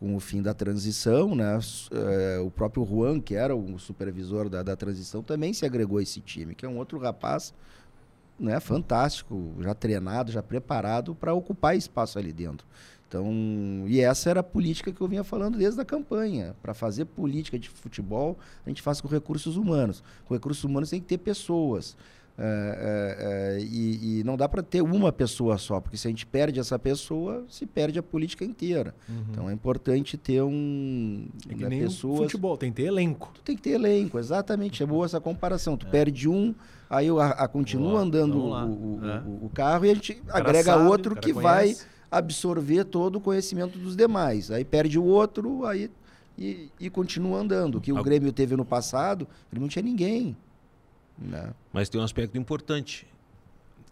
com o fim da transição, né? É, o próprio Juan, que era o supervisor da, da transição, também se agregou a esse time, que é um outro rapaz né, fantástico, já treinado, já preparado para ocupar espaço ali dentro. Então, e essa era a política que eu vinha falando desde a campanha. Para fazer política de futebol, a gente faz com recursos humanos. Com recursos humanos tem que ter pessoas. É, é, é, e, e, não dá para ter uma pessoa só, porque se a gente perde essa pessoa, se perde a política inteira. Uhum. Então é importante ter um.
É que né, nem pessoas... futebol, tem que ter elenco.
Tu tem que ter elenco, exatamente. É boa essa comparação. Tu é. perde um, aí a, a continua boa, andando o, o, é. o, o, carro e a gente agrega sabe, outro que conhece. vai absorver todo o conhecimento dos demais. Aí perde o outro, aí e, e continua andando. O que o Grêmio teve no passado, ele não tinha ninguém. Né?
Mas tem um aspecto importante,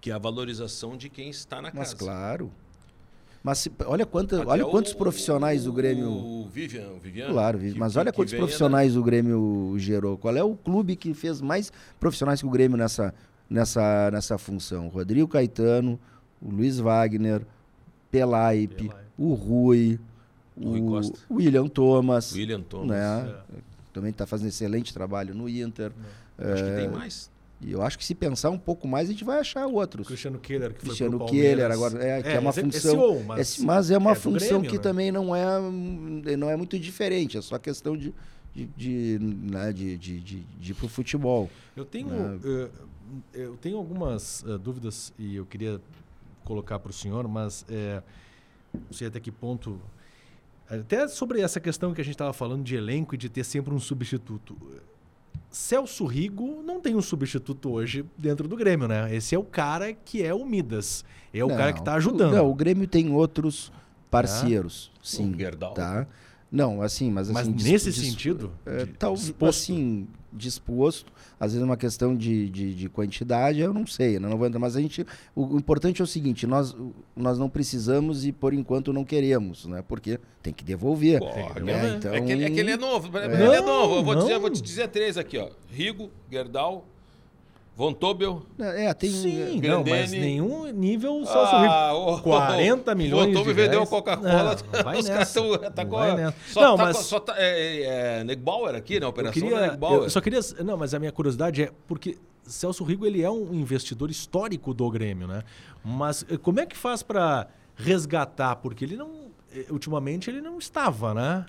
que é a valorização de quem está na
Mas
casa.
Mas claro. Mas se, olha, quanta, olha quantos o, profissionais o, o Grêmio.
O Vivian, o Vivian
Claro, que, mas olha quantos profissionais da... o Grêmio gerou. Qual é o clube que fez mais profissionais que o Grêmio nessa, nessa, nessa função? Rodrigo Caetano, o Luiz Wagner, Pelaipe, o Rui, o, o William Thomas.
William Thomas.
Né? É. Também está fazendo excelente trabalho no Inter.
É. Acho que tem é, mais.
E eu acho que se pensar um pouco mais, a gente vai achar outros.
Cristiano Keller, que
Cristiano foi Keller, agora é, que é, é uma função. É, mas, mas, é uma função Grêmio, que né? também não é, não é muito diferente, é só questão de, de, de, né, de, de, de, de ir para o futebol.
Eu tenho, né? eu, eu, tenho algumas uh, dúvidas e eu queria colocar para o senhor, mas é, não sei até que ponto. Até sobre essa questão que a gente estava falando de elenco e de ter sempre um substituto. Celso Rigo não tem um substituto hoje dentro do Grêmio, né? Esse é o cara que é o Midas. É o não, cara que está ajudando.
Não, o Grêmio tem outros parceiros, é. sim. O Gerdau. Tá? Não, assim, mas assim.
Mas nesse sentido?
É, tal, assim, disposto. Às vezes é uma questão de, de, de quantidade, eu não sei, né? não vou entrar. Mas a gente. O, o, importante é o seguinte: nós, nós não precisamos e por enquanto não queremos, né? Porque tem que devolver.
Porra, né? então, é, que ele, é que ele é novo. É. Ele é novo. Eu vou, dizer, vou te dizer três aqui, ó. Rigo, Gerdau, Von Tobel.
É, tem. Sim, não, mas nenhum nível só ah, oh, 40 milhões. Von Tobel
vendeu Coca-Cola. Os caras estão. Tá com, só não, tá, mas. Só tá, é, é, Negbauer aqui, né? Operação
eu queria, Eu só queria. Não, mas a minha curiosidade é porque Celso Rigo ele é um investidor histórico do Grêmio, né? Mas eh, como é que faz para resgatar? Porque ele não. Eh, ultimamente ele não estava, né?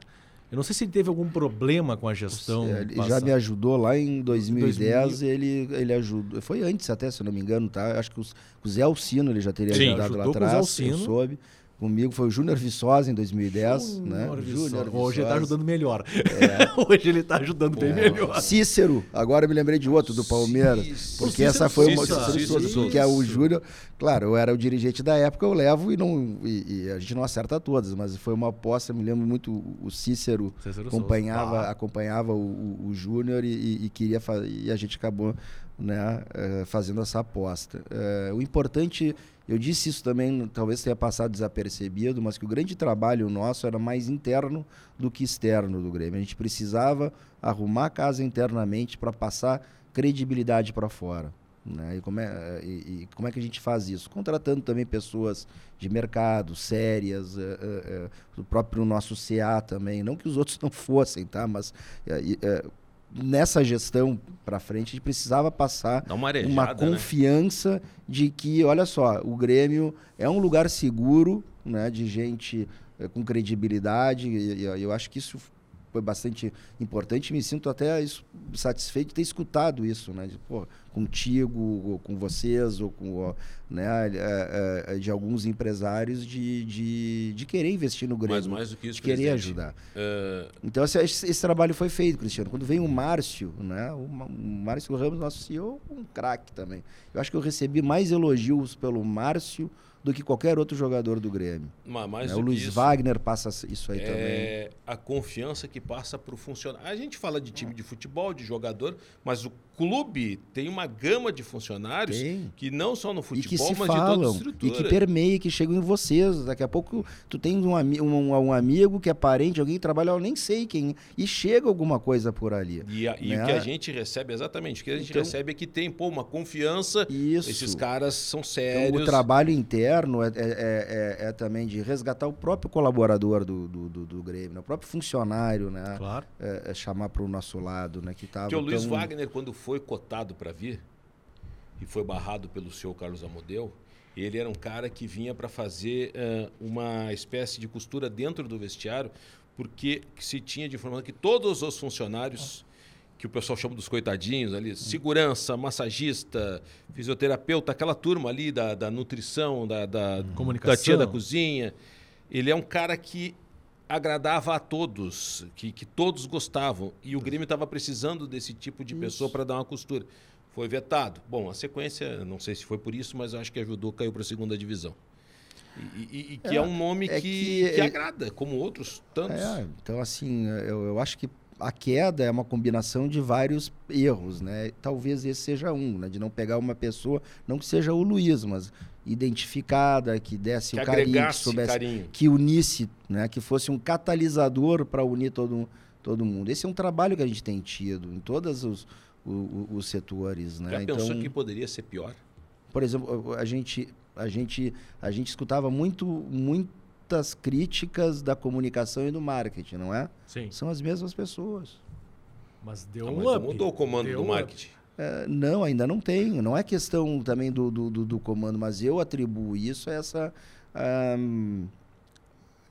Eu não sei se ele teve algum problema com a gestão.
Ele já me ajudou lá em 2010, 2000. ele, ele ajudou. Foi antes até, se eu não me engano, tá? Acho que os, o Zé Alcino ele já teria Sim, ajudado lá atrás, eu soube. Comigo foi o Júnior Viçosa em 2010. né?
Júnior Hoje ele está ajudando melhor. É. Hoje ele está ajudando bem melhor.
Cícero, agora eu me lembrei de outro do Palmeiras. Cícero. Porque Cícero, essa foi uma. Cícero, Cícero, que é o Júnior. Claro, eu era o dirigente da época, eu levo e, não, e, e, a gente não acerta todas, mas foi uma aposta, me lembro muito, o Cícero, Cícero acompanhava, ah. acompanhava o, o, o Júnior e, e, queria e a gente acabou né, uh, fazendo essa aposta. Uh, o importante eu disse isso também, talvez tenha passado desapercebido, mas que o grande trabalho nosso era mais interno do que externo do Grêmio. A gente precisava arrumar a casa internamente para passar credibilidade para fora. Né? E, como é, e, e, como é que a gente faz isso? Contratando também pessoas de mercado, sérias, é, é, o próprio nosso CA também. Não que os outros não fossem, tá? mas é, nessa gestão para frente, a gente precisava passar uma, uma, né? confiança né? de que, olha só, o Grêmio é um lugar seguro, né, de gente é, com credibilidade, e, eu acho que isso foi bastante importante. Me sinto até isso, satisfeito de ter escutado isso, né? De, pô, contigo, ou com vocês, ou com né, é, é, de alguns empresários de, de, de, querer investir no Grêmio. Mas
mais do que isso,
de querer ajudar. Uh... Então esse, esse, trabalho foi feito, Cristiano. Quando veio o Márcio, né, o, o Márcio Ramos, nosso CEO, um craque também. Eu acho que eu recebi mais elogios pelo Márcio do que qualquer outro jogador do Grêmio.
Mas
né? O Luiz
isso,
Wagner passa isso aí
é
também.
A confiança que passa para o funcionário. A gente fala de time de futebol, de jogador, mas o clube tem uma gama de funcionários tem. que não só no futebol,
e que se
mas
falam,
de toda a estrutura.
E que permeia, que chegam em vocês. Daqui a pouco tu tem um, um, um amigo que é parente, alguém que trabalha, eu nem sei quem, e chega alguma coisa por ali.
E, a, né? e o que a gente recebe, exatamente, o que a gente então, recebe é que tem pô, uma confiança. Isso. Esses caras são sérios. Então,
o trabalho interno é, é, é, é, também de resgatar o próprio colaborador do, do, do, do Grêmio, né? o próprio funcionário, né?
Claro.
É, é chamar para o nosso lado, né? Que tava
Porque o Luiz tão... Wagner, quando foi foi cotado para vir e foi barrado pelo senhor Carlos Amodeu, ele era um cara que vinha para fazer uh, uma espécie de costura dentro do vestiário, porque se tinha de informação que todos os funcionários, que o pessoal chama dos coitadinhos ali, segurança, massagista, fisioterapeuta, aquela turma ali da, da nutrição, da, da, da tia da cozinha, ele é um cara que agradava a todos, que, que todos gostavam. E o Grêmio estava precisando desse tipo de isso. pessoa para dar uma costura. Foi vetado. Bom, a sequência, não sei se foi por isso, mas acho que ajudou, caiu para a segunda divisão. E, e, e que é, é, um nome é que, que, que, agrada, como outros tantos.
É, então, assim, eu, eu acho que a queda é uma combinação de vários erros, né? Talvez esse seja um, né? De não pegar uma pessoa, não que seja o Luiz, mas identificada, que desse que o carinho, que soubesse, carinho. que unisse, né? que fosse um catalisador para unir todo, todo mundo. Esse é um trabalho que a gente tem tido em todos os, os, os setores. Né?
Já então, pensou que poderia ser pior?
Por exemplo, a gente, a gente, a gente escutava muito, muitas críticas da comunicação e do marketing, não é?
Sim.
São as mesmas pessoas.
Mas deu um mas up.
mudou o comando deu do marketing.
É, não, ainda não tem. Não é questão também do, do, do, do comando, mas eu atribuo isso a essa, um,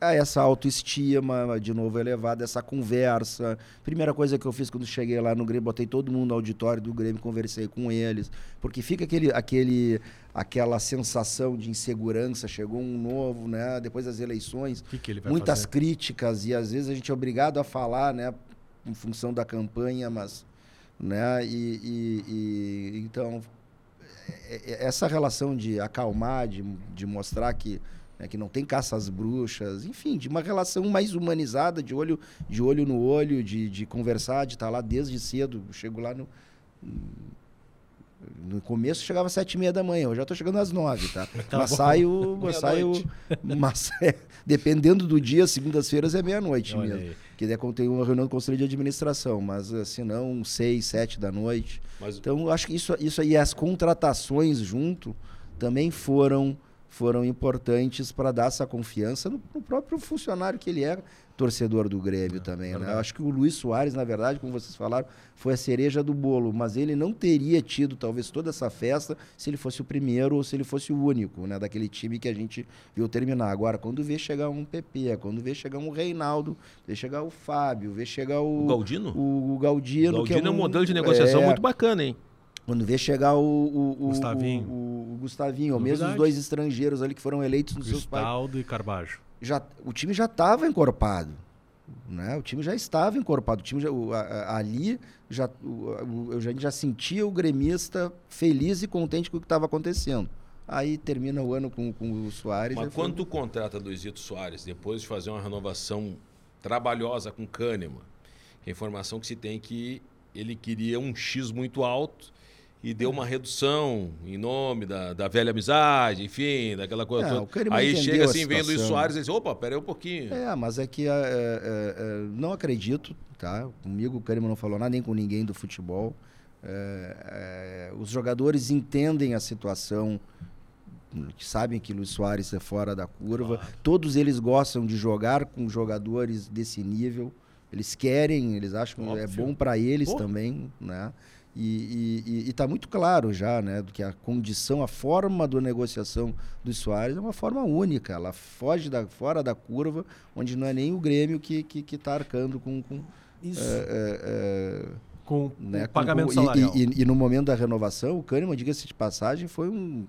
a essa autoestima, de novo, elevada, essa conversa. Primeira coisa que eu fiz quando cheguei lá no Grêmio, botei todo mundo no auditório do Grêmio, conversei com eles, porque fica aquele, aquele, aquela sensação de insegurança. Chegou um novo, né? Depois das eleições,
que que
muitas
fazer?
críticas e às vezes a gente é obrigado a falar, né? Em função da campanha, mas né? E, e, e, então é, é, essa relação de acalmar, de, de mostrar que né, que não tem caça às bruxas, enfim, de uma relação mais humanizada, de olho de olho no olho, de, de conversar, de estar lá desde cedo. Chego lá no no começo chegava às sete e meia da manhã, eu já estou chegando às nove, tá? tá mas bom. saio, mas saio, mas é, dependendo do dia, segundas-feiras é meia-noite mesmo. Aí. Que quando tem uma reunião do conselho de administração, mas se não, seis, sete da noite. Mas... Então, acho que isso, isso aí, as contratações junto também foram foram importantes para dar essa confiança no, no, próprio funcionário que ele é, torcedor do Grêmio é, também. Né? Eu acho que o Luiz Soares, na verdade, como vocês falaram, foi a cereja do bolo, mas ele não teria tido talvez toda essa festa se ele fosse o primeiro ou se ele fosse o único, né, daquele time que a gente viu terminar. Agora, quando vê chegar um PP, quando vê chegar um Reinaldo, vê chegar o Fábio, vê chegar o
o Galdino,
o, o Galdino,
o Galdino
é, um,
é um modelo de negociação é, muito bacana, hein?
Quando vê chegar o, o, o
Gustavinho.
o, o Gustavinho, ou mesmo os dois estrangeiros ali que foram eleitos nos seus países,
Cristaldo e Carbajo.
Já, o time já estava encorpado. Né? O time já estava encorpado. O time já, o- a- ali já, o, a gente já sentia o gremista feliz e contente com o que estava acontecendo. Aí termina o ano com, com o Soares.
Mas
aí foi-
quando tu contrata Luizito Soares, depois de fazer uma renovação trabalhosa com Kahneman, que a informação que se tem é que ele queria um X muito alto e deu uma redução em nome da, da velha amizade, enfim, daquela coisa
É,
toda. Aí chega assim, vem Luiz. Soares e diz, opa, peraí um pouquinho.
É, mas é que é, é, é, não acredito, tá? Comigo o Kahneman não falou nada, nem com ninguém do futebol. É, é, os jogadores entendem a situação, que sabem que Luiz Soares é fora da curva. Todos eles gostam de jogar com jogadores desse nível. Eles querem, eles acham que é bom para eles
Pô.
também, né? E está muito claro já, né, do que a condição, a forma da negociação do Soares é uma forma única. Ela foge da, fora da curva, onde não é nem o Grêmio que está que, que tá arcando com, com,
Isso.
é, é,
com
né,
o pagamento
com-
salarial.
E, e- e no momento da renovação, o Kahneman, diga-se de passagem, foi um,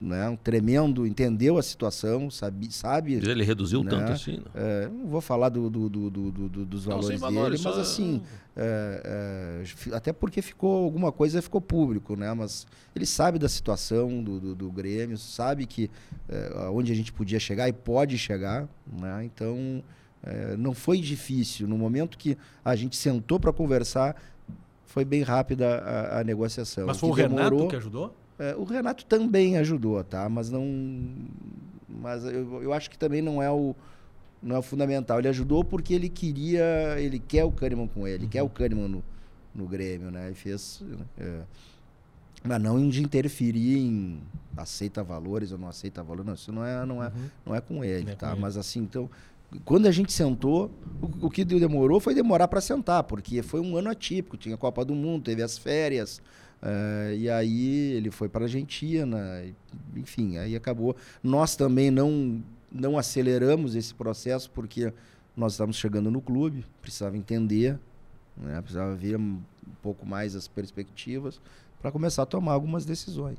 né, um tremendo, entendeu a situação, sabe, sabe
Ele reduziu
Né?
tanto assim, não?
é, não vou falar do, do- do- do- do- do- dos
Não,
valores,
valores,
dele, mas assim, é, é, até porque ficou alguma coisa ficou público, né? Mas ele sabe da situação do, do, do Grêmio, sabe que é, onde a gente podia chegar e pode chegar, né? Então é, não foi difícil. No momento que a gente sentou para conversar, foi bem rápida a, a negociação.
Mas foi o
que
Renato
demorou-
que ajudou?
É, o Renato também ajudou, tá? Mas não. Mas eu, eu acho que também não é o não é o fundamental. Ele ajudou porque ele queria, ele quer o Kahneman com ele, quer o Kahneman no, no Grêmio, né? E fez. é, mas não de interferir em aceita valores ou não aceita valores, não. Isso não é, não é, não é com ele,
Não é
tá?
com ele.
Mas assim, então, quando a gente sentou, o, o que demorou foi demorar para sentar, porque foi um ano atípico. Tinha a Copa do Mundo, teve as férias. Eh, e aí ele foi para a Argentina, enfim, aí acabou. Nós também não, não aceleramos esse processo porque nós estávamos chegando no clube, precisava entender, né? precisava ver um pouco mais as perspectivas para começar a tomar algumas decisões.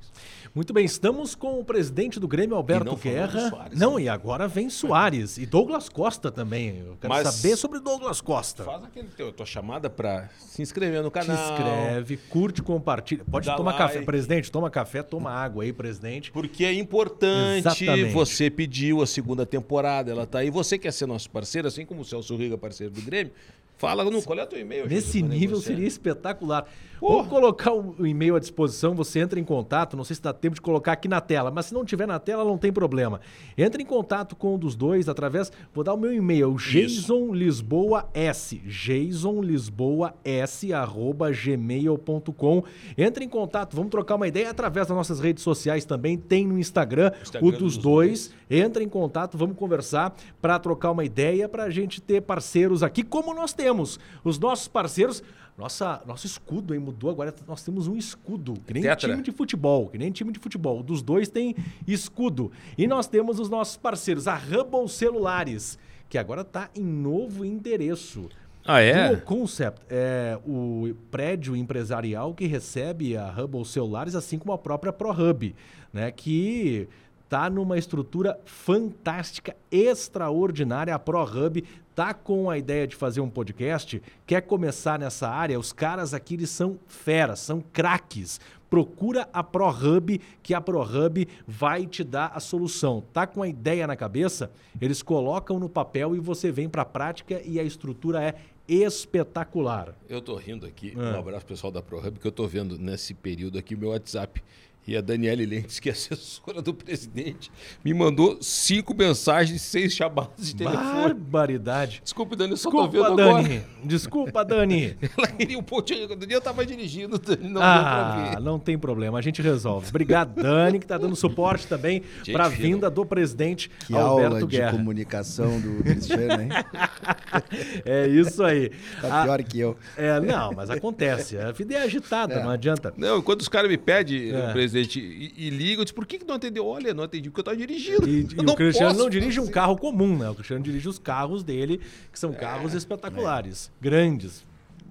Muito bem, estamos com o presidente do Grêmio, Alberto
não falou do
Guerra.
Soares,
não,
né?
e agora vem Soares. E Douglas Costa também. Eu quero
Mas-
saber sobre Douglas Costa.
Faz aquele teu, tua chamada para se inscrever no
Se
canal.
inscreve, curte, compartilha. Pode
Dá
tomar
like.
café. Presidente, toma café, toma água aí, presidente.
Porque é importante,
Exatamente.
você pediu a segunda temporada, ela tá aí. Você quer ser nosso parceiro, assim como o Celso Riga, parceiro do Grêmio? Fala no qual é o teu e-mail.
Nesse nível
negociar.
seria espetacular.
Porra.
Vamos colocar o e-mail à disposição, você entra em contato, não sei se dá tempo de colocar aqui na tela, mas se não tiver na tela não tem problema. Entre em contato com um dos dois através, vou dar o meu e-mail, Jason Lisboa S, Jason Lisboa S arroba gmail.com. Entre em contato, vamos trocar uma ideia através das nossas redes sociais também, tem no Instagram,
Instagram
o dos
dos
dois. Entra em contato, vamos conversar para trocar uma ideia, para a gente ter parceiros aqui, como nós temos. Os nossos parceiros, nossa, nosso escudo aí mudou, agora nós temos um escudo, que nem
Tetra.
time de futebol, que nem time de futebol. Dos dois tem escudo. E nós temos os nossos parceiros, a Hubble Celulares, que agora está em novo endereço.
Ah, é?
Dual Concept é o prédio empresarial que recebe a Hubble Celulares, assim como a própria ProHub, né? Que tá numa estrutura fantástica, extraordinária. A ProHub tá com a ideia de fazer um podcast, quer começar nessa área. Os caras aqui eles são feras, são craques. Procura a ProHub, que a ProHub vai te dar a solução. Tá com a ideia na cabeça? Eles colocam no papel e você vem para a prática e a estrutura é espetacular.
Eu tô rindo aqui.
É.
Um abraço pessoal da ProHub, que eu tô vendo nesse período aqui o meu WhatsApp. E a Daniele Lentes, que é assessora do presidente, me mandou cinco mensagens, seis chamadas de telefone.
Barbaridade.
Desculpe, Dani, eu só tô
Desculpa,
vendo
Dani.
agora.
Desculpa, Dani.
Ela queria um ponto. Outro dia eu tava dirigindo, Dani, não deu pra
ah,
ver.
não tem problema, a gente resolve. Obrigado, Dani, que tá dando suporte também
Gente
para a
fina.
vinda do presidente
Que
Alberto
aula de
Guerra.
comunicação do Cristiano, hein?
É isso aí.
Tá
Ah,
pior que eu.
é, não, mas acontece. A vida é agitada, não adianta.
Não, quando os caras me pedem,
É.
presidente, e, e ligam, eu disse, por que, que não atendeu? Olha, não atendi porque eu tava dirigindo.
E,
Eu
e o Cristiano
posso
não dirige um carro comum, né? O Cristiano dirige os carros dele, que são carros espetaculares, grandes.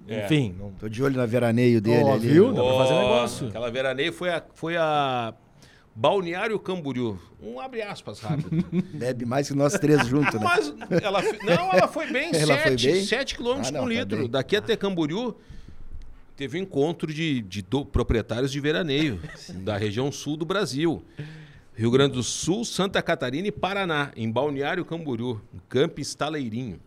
É.
enfim. Não...
Tô de olho na veraneio dele
Ó,
ali.
viu? Dá pra fazer negócio.
Aquela veraneio foi a, foi a Balneário Camboriú. Um abre aspas rápido.
Bebe mais que nós três juntos, né?
Mas ela, não, ela foi bem,
Ela foi
7
bem?
sete quilômetros
Ah, não,
por
tá
litro.
bem.
Daqui até Camboriú teve um encontro de, de do- proprietários de veraneio da região sul do Brasil. Rio Grande do Sul, Santa Catarina e Paraná, em Balneário Camboriú, no Camping Estaleirinho.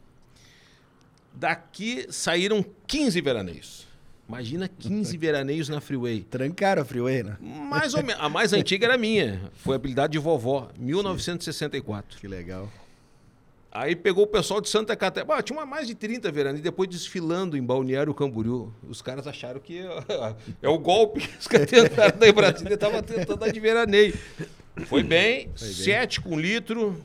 Daqui saíram 15 veraneios. Imagina 15 veraneios na Freeway.
Trancaram a freeway, né?
Mais ou menos. A mais antiga era minha. Foi a habilidade de vovó, 1964.
Que legal.
Aí pegou o pessoal de Santa Catarina. Ah, tinha uma mais de 30 veranas. E depois desfilando em Balneário Camboriú. Os caras acharam que é o golpe que os caras tentaram daí Brasília. Estavam tentando dar de veraneio. Foi bem. sete com litro.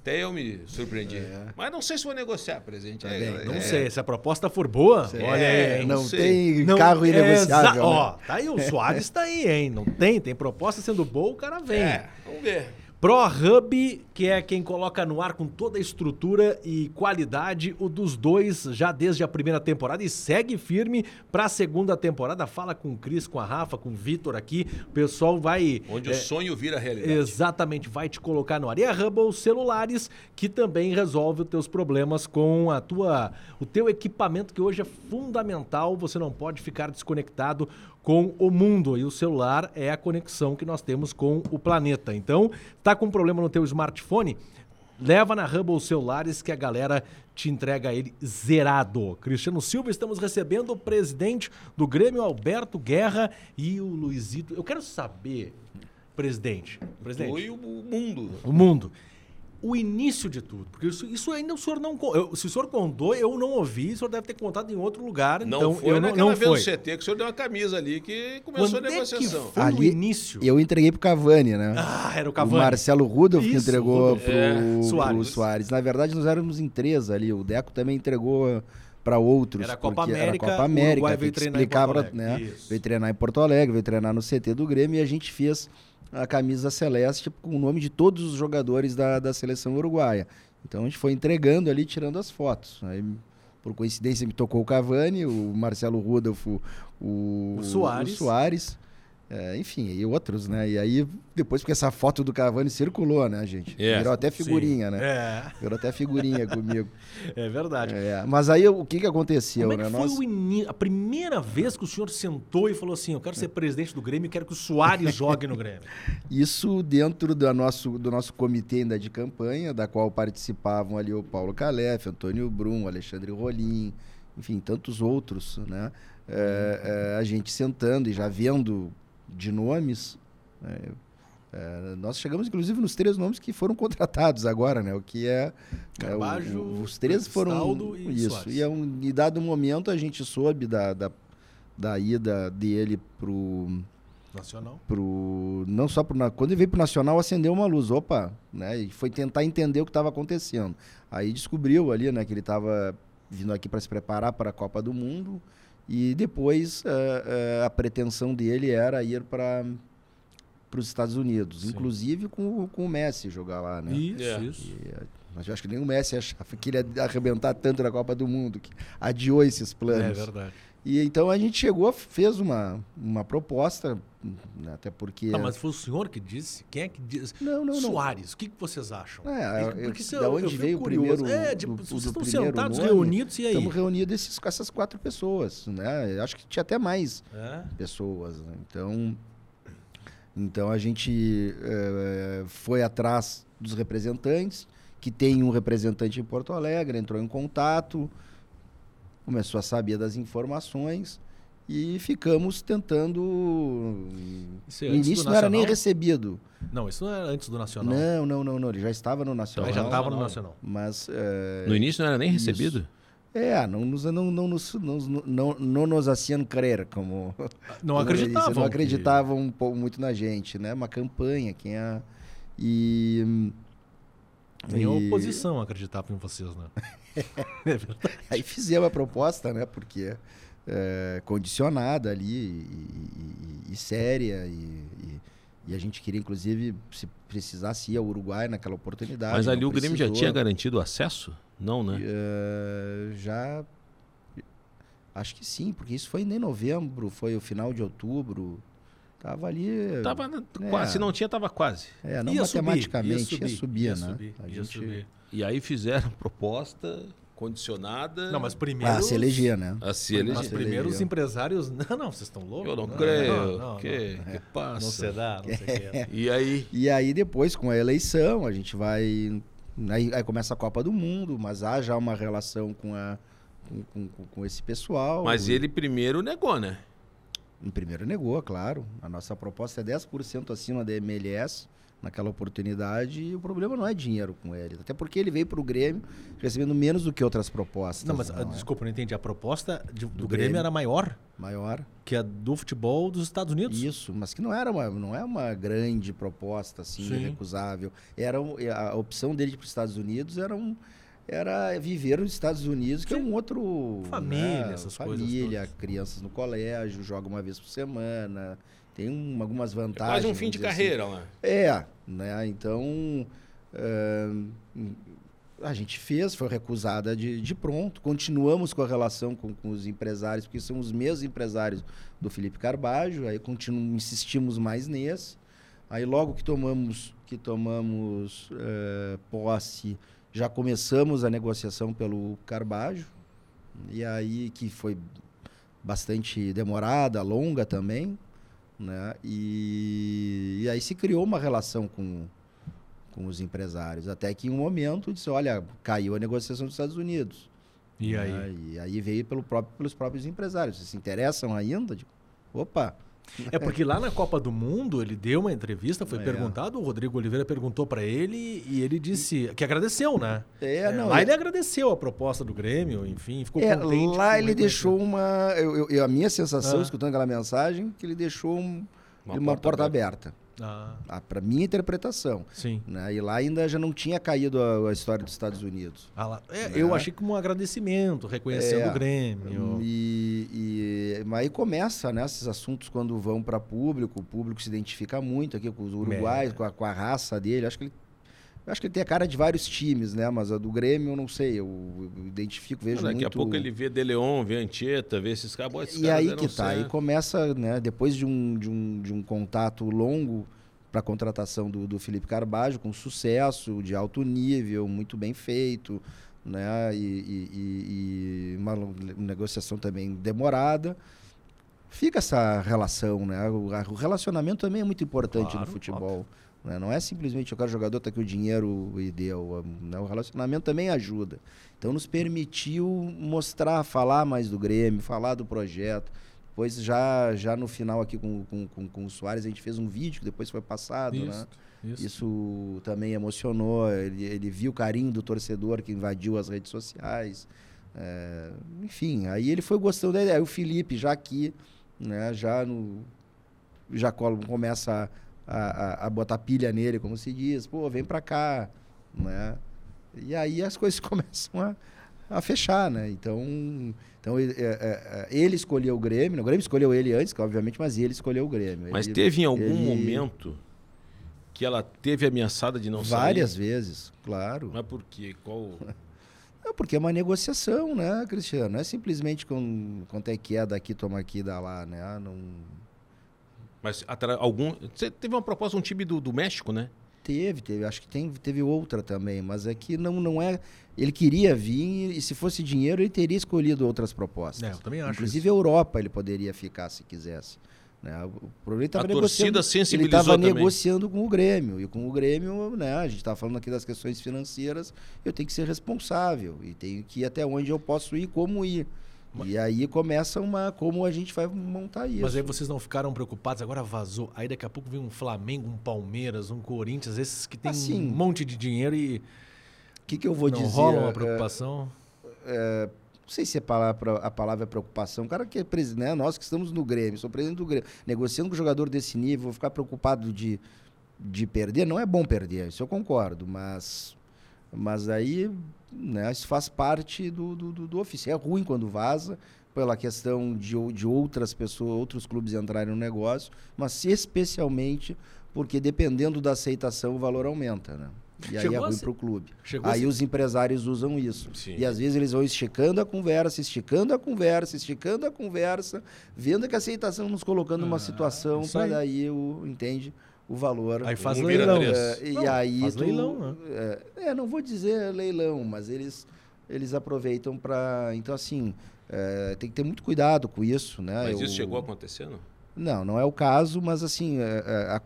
Até eu me surpreendi. Mas não sei se vou negociar presente. É,
bem,
Não
é,
sei, se a proposta for boa, olha
É,
aí.
não
Não tem
Não-
carro
é,
inegociável. né?
Ó, tá aí, o Soares tá aí, hein? Não tem, tem proposta sendo boa, o cara vem.
É, vamos ver.
ProHub, que é quem coloca no ar com toda a estrutura e qualidade, o dos dois já desde a primeira temporada e segue firme para a segunda temporada. Fala com o Cris, com a Rafa, com o Vitor aqui. O pessoal vai.
Onde
é,
o sonho vira realidade.
Exatamente, vai te colocar no ar. E a Hubble Celulares, que também resolve os teus problemas com a tua, o teu equipamento, que hoje é fundamental. Você não pode ficar desconectado com o mundo. E o celular é a conexão que nós temos com o planeta. Então, tá com problema no teu smartphone? Leva na Hubble Celulares que a galera te entrega ele zerado. Cristiano Silva, estamos recebendo o presidente do Grêmio, Alberto Guerra, e o Luizito. Eu quero saber, presidente, presidente,
Foi o mundo.
o mundo. O início de tudo, porque isso, isso ainda o senhor não. eu- se o senhor contou, eu não ouvi, o senhor deve ter contado em outro lugar.
Não
então
foi
eu não,
naquela
não
vez
foi.
no CT que o senhor deu uma camisa ali que começou
Quando
a
é que
negociação.
foi o
Ali-
início?
Eu entreguei pro Cavani, né?
Ah, era o
O
Cavani.
Marcelo Rudolf que entregou
Rudolf.
pro,
É,
pro
Soares.
Soares. Na verdade, nós éramos em três ali. O Deco também entregou para outros.
Era a Copa América,
Era a Copa
o
América.
Uruguai veio treinar em
explicar
Porto
pra-
Alegre.
né? Veio treinar em Porto Alegre, veio treinar no CT do Grêmio e a gente fez a camisa celeste com o nome de todos os jogadores da, da seleção uruguaia. Então a gente foi entregando ali, tirando as fotos. Aí, por coincidência, me tocou o Cavani, o Marcelo Rudolf, o, o,
O Soares.
o Soares. É, enfim, e outros, né? E aí, depois, porque essa foto do Cavani circulou, né, gente?
É,
Virou até figurinha,
Sim.
né?
É,
Virou até figurinha comigo.
é verdade.
É, mas aí, o que que aconteceu,
Como é que
né?
foi
Nós-
a primeira vez que o senhor sentou e falou assim: Eu quero ser presidente do Grêmio e quero que o Soares jogue no Grêmio?
Isso dentro do nosso, do nosso comitê ainda de campanha, da qual participavam ali o Paulo Calef, Antônio Brum, Alexandre Rolim, enfim, tantos outros, né? É, é, a gente sentando e já vendo de nomes, né? É, nós chegamos inclusive nos três nomes que foram contratados agora, né? O que é, é, o-
Carbajo,
o- os três foram
e
isso.
Soares.
E a um e dado momento a gente soube da, da, da ida dele pro
Nacional.
pro não só pro quando ele veio pro Nacional acendeu uma luz, opa, né? E foi tentar entender o que estava acontecendo. Aí descobriu ali, né, que ele estava vindo aqui para se preparar para a Copa do Mundo e depois eh, eh, a pretensão dele era ir para para os Estados Unidos,
Sim.
inclusive com, o- com o Messi jogar lá, né?
Isso,
É.
isso.
E, eh, mas eu acho que nem o Messi achava que ele ia arrebentar tanto na Copa do Mundo, que adiou esses
É
planos.
verdade.
E então a gente chegou, fez uma, uma proposta, né, até porque.
Tá, mas foi o senhor que disse? Quem é que disse?
Não, não, não.
Soares, o que, que vocês acham?
É,
Porque-
eu- da onde
eu
veio o primeiro-
É, tipo,
do-
vocês
do
estão sentados,
nome,
reunidos, e aí?
Estamos reunidos esses, com essas quatro pessoas, né? Eu acho que tinha até mais
É?
pessoas. né? Então, então a gente eh, foi atrás dos representantes, que tem um representante em Porto Alegre, entrou em contato, começou a saber das informações e ficamos tentando.
Isso é
no início não era nem recebido.
Não, isso não era antes do Nacional.
Não, não, não, não. Ele já estava no Nacional.
Aí já estava no
Nacional.
Mas. eh,
No início não era nem
Isso.
recebido?
É, não nos, não, não, nos- não, não, não nos haciam crer, como.
Não
como ele disse,
acreditavam.
Não
que-
acreditavam pouco muito na gente, né? Uma campanha, quem é. E.
Nem a
e-
oposição acreditava em vocês, né? é verdade.
Aí fizemos a proposta, né? Porque é, condicionada ali e, e- e séria e, e- a gente queria, inclusive, se precisasse ir ao Uruguai naquela oportunidade.
Mas ali o Grêmio já tinha garantido acesso? Não, né?
Eh, já Acho que sim, porque isso foi em novembro, foi o final de outubro. Tava ali.
Tava é, quase, se não tinha, tava quase.
É, não ia matematicamente,
subir, ia, subir,
ia
subir, né? Subir,
a gente... Subir. E aí fizeram proposta condicionada.
Não, mas primeiro.
Ah, se elegia, né?
A se elegia.
Mas primeiro os empresários. Não, não, vocês estão loucos.
Eu não,
não
creio.
Não, não,
que, não. que passa?
Não se dá, não sei o
que. E aí?
E aí, depois, com a eleição, a gente vai. Aí, aí, começa a Copa do Mundo, mas há já uma relação com, a, com, com, com esse pessoal.
Mas ele primeiro negou, né?
Em primeiro negou, claro. A nossa proposta é 10% acima da MLS naquela oportunidade e o problema não é dinheiro com ele. Até porque ele veio para o Grêmio recebendo menos do que outras propostas.
Não, mas
não,
é? desculpa, não entendi. A proposta de, do, do Grêmio, Grêmio, era maior?
Maior.
Que a do futebol dos Estados Unidos?
Isso, mas que não era uma, não é uma grande proposta assim, Sim. irrecusável. Era, a opção dele para os Estados Unidos era um era viver nos Estados Unidos, que é um outro.
Família, né, essas
família,
coisas.
Família, crianças no colégio, joga uma vez por semana, tem um, algumas vantagens. É
quase um fim de carreira
assim.
lá.
É, né? Então. Uh, a gente fez, foi recusada de, de pronto. Continuamos com a relação com, com, os empresários, porque são os mesmos empresários do Felipe Carbajo. Aí continuamos, insistimos mais nesse. Aí logo que tomamos, que tomamos uh, posse, já começamos a negociação pelo Carbajo. E aí que foi bastante demorada, longa também. Né? E, e aí se criou uma relação com, com os empresários. Até que em um momento disse, olha, caiu a negociação dos Estados Unidos.
E né?
aí? E aí veio pelo próprio, pelos próprios empresários. Vocês se interessam ainda? Digo, opa,
é porque lá na Copa do Mundo ele deu uma entrevista, foi é. perguntado, o Rodrigo Oliveira perguntou para ele e ele disse que agradeceu, né?
É, é não.
Lá
é...
ele agradeceu a proposta do Grêmio, enfim, ficou
é,
contente.
Lá ele deixou uma, eu, eu, a minha sensação ah. escutando aquela mensagem que ele deixou um, uma, uma, porta, porta aberta. aberta. Ah. ah para minha interpretação.
Sim.
Né? E lá ainda já não tinha caído a, a história dos Estados Unidos.
Ah, lá, é, né? Eu achei como um agradecimento, reconhecendo é, o Grêmio.
E, e, mas aí começa, né, esses assuntos quando vão para público, o público se identifica muito aqui com os uruguais, é. com, a, com a raça dele. Acho que ele eu acho que ele tem a cara de vários times, né? Mas a do Grêmio, eu não sei. Eu, eu identifico, vejo
daqui
muito...
Daqui a pouco ele vê De Leon, vê Anchieta, vê esses caras.
e aí que tá. Aí começa, né? Depois de um, de um, de um contato longo para a contratação do, do Felipe Carbajo, com sucesso, de alto nível, muito bem feito, né? E, e, e uma negociação também demorada. Fica essa relação, né? O, o relacionamento também é muito importante claro, no futebol. Óbvio. Né? Não é simplesmente eu quero jogador, tá aqui o dinheiro e deu. Né? O relacionamento também ajuda. Então nos permitiu mostrar, falar mais do Grêmio, falar do projeto. Depois, já, já no final aqui com, com, com, com o Soares, a gente fez um vídeo que depois foi passado, isso, né? Isso. isso também emocionou. Ele, ele viu o carinho do torcedor que invadiu as redes sociais. É, enfim, aí ele foi gostando da ideia. Aí o Felipe, já aqui, né, já no, já começa a, a, botar pilha nele, como se diz, pô, vem pra cá, né? E aí as coisas começam a, a fechar, né? Então, então ele, é, é, é, ele escolheu o Grêmio, né? o Grêmio escolheu ele antes, obviamente, mas ele escolheu o Grêmio.
Mas
ele,
teve em algum ele... momento que ela teve ameaçada de não
Várias
sair?
Várias vezes, claro.
Mas por quê? Qual...
É porque é uma negociação, né, Cristiano? Não é simplesmente com, quanto é que é daqui, toma aqui, dá lá, né? Ah, não
mas algum. Você teve uma proposta um time do, do México, né?
Teve, teve. Acho que tem, teve outra também, mas é que não, não é. Ele queria vir e se fosse dinheiro ele teria escolhido outras propostas.
É, eu também acho.
Inclusive isso. a Europa ele poderia ficar se quisesse. Né? O problema estava
negociando.
Ele estava negociando com o Grêmio. E com o Grêmio, né, a gente está falando aqui das questões financeiras, eu tenho que ser responsável e tenho que ir até onde eu posso ir, como ir. E aí começa uma. Como a gente vai montar isso.
Mas aí vocês não ficaram preocupados, agora vazou. Aí daqui a pouco vem um Flamengo, um Palmeiras, um Corinthians, esses que tem assim, um monte de dinheiro e.
O que, que eu vou
não
dizer?
rola uma preocupação?
É, é, não sei se a palavra, a palavra é preocupação. O cara que é presidente, né? nós que estamos no Grêmio, sou presidente do Grêmio, negociando com um jogador desse nível, vou ficar preocupado de, de perder. Não é bom perder, isso eu concordo, mas mas aí, né, isso faz parte do, do, do ofício. É ruim quando vaza, pela questão de, de outras pessoas, outros clubes entrarem no negócio, mas especialmente porque dependendo da aceitação o valor aumenta, né? E aí
Chegou
é ruim para o clube.
Chegou
Aí os empresários usam isso.
Sim.
E às vezes eles vão esticando a conversa, esticando a conversa, esticando a conversa, vendo que a aceitação nos colocando numa
Ah,
situação para
aí.
daí o entende o valor.
Aí faz
Um
leilão.
É, e
Não,
aí
faz
tu-
leilão, né?
é, é, não vou dizer leilão, mas eles eles aproveitam para então assim é, tem que ter muito cuidado com isso, né?
Mas
Eu-
isso chegou a acontecer, não?
Não, não é o caso, mas assim é, é, a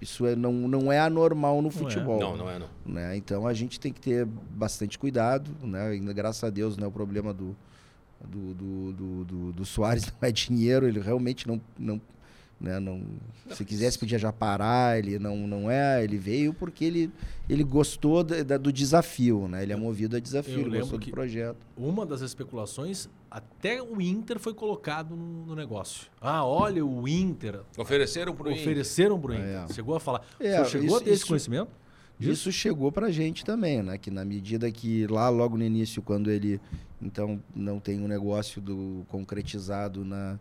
isso é, não, não é anormal no
Não é.
futebol
Não, não é não.
né? Então a gente tem que ter bastante cuidado, né? Ainda, graças a Deus, né? O problema do do, do, do, do, do Soares não é dinheiro, ele realmente não não né? não se quisesse podia já parar, ele não não é, ele veio porque ele ele gostou da- da- do desafio, né? Ele é movido a desafio, ele
lembro
gostou
que-
do projeto.
Uma das especulações, até o Inter foi colocado no, no negócio. Ah, olha o Inter.
Ofereceram pro Inter.
Ofereceram pro Inter.
É.
Chegou a falar.
É,
o chegou
isso-
a ter esse
isso-
conhecimento? disso?
Isso chegou pra gente também, né? Que na medida que lá logo no início, quando ele então não tem um negócio do concretizado na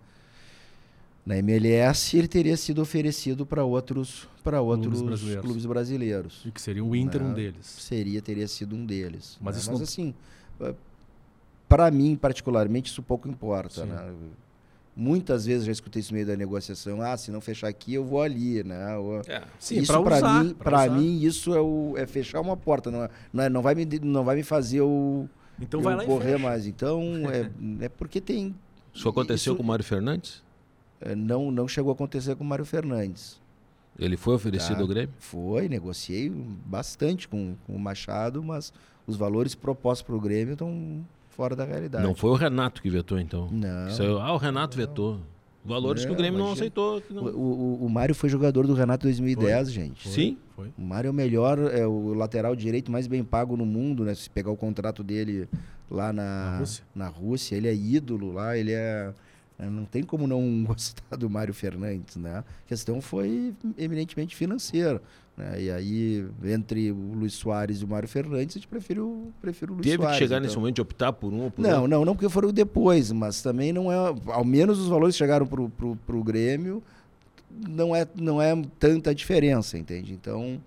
na MLS, ele teria sido oferecido para outros para outros
brasileiros.
clubes brasileiros.
E que seria o Inter um
Não.
deles.
Seria teria sido um deles.
Mas
né?
isso
Mas
não-
assim, para mim particularmente isso pouco importa, né? Muitas vezes já escutei isso no meio da negociação. Ah, se não fechar aqui, eu vou ali, né? Ou-
É.
Sim,
isso
usar,
mim,
pra
pra
usar.
mim isso é, o, é fechar uma porta, não, é, não, é- não vai me não vai me fazer o
Então
eu
vai lá
correr mais. Então é, é porque tem
Isso aconteceu
Isso-
com o Mário Fernandes?
É, não não chegou a acontecer com o Mário Fernandes.
Ele foi oferecido
Tá.
ao Grêmio?
Foi, negociei bastante com, com o Machado, mas os valores propostos para o Grêmio estão fora da realidade.
Não foi o Renato que vetou, então.
Não.
Aí- ah, o Renato vetou. Valores que o
Não,
Grêmio não
imagina.
aceitou. que
O,
não-
o, o Mário foi jogador do Renato 2010, gente.
Sim.
Foi.
O Mário é o melhor, é o lateral direito mais bem pago no mundo, né? Se pegar o contrato dele lá na,
Na Rússia.
na Rússia, ele é ídolo lá, ele é. É, Não tem como não gostar do Mário Fernandes, né? A questão foi eminentemente financeira. Né? E aí, entre o Luiz Soares e o Mário Fernandes, a gente prefere o, prefere o Luiz
Teve
Soares.
que chegar
então.
nesse momento de optar por um ou por
Não,
outro?
não, não porque foram depois, mas também não é. Ao menos os valores que chegaram pro, pro Grêmio, não é, não é tanta diferença, entende? Então.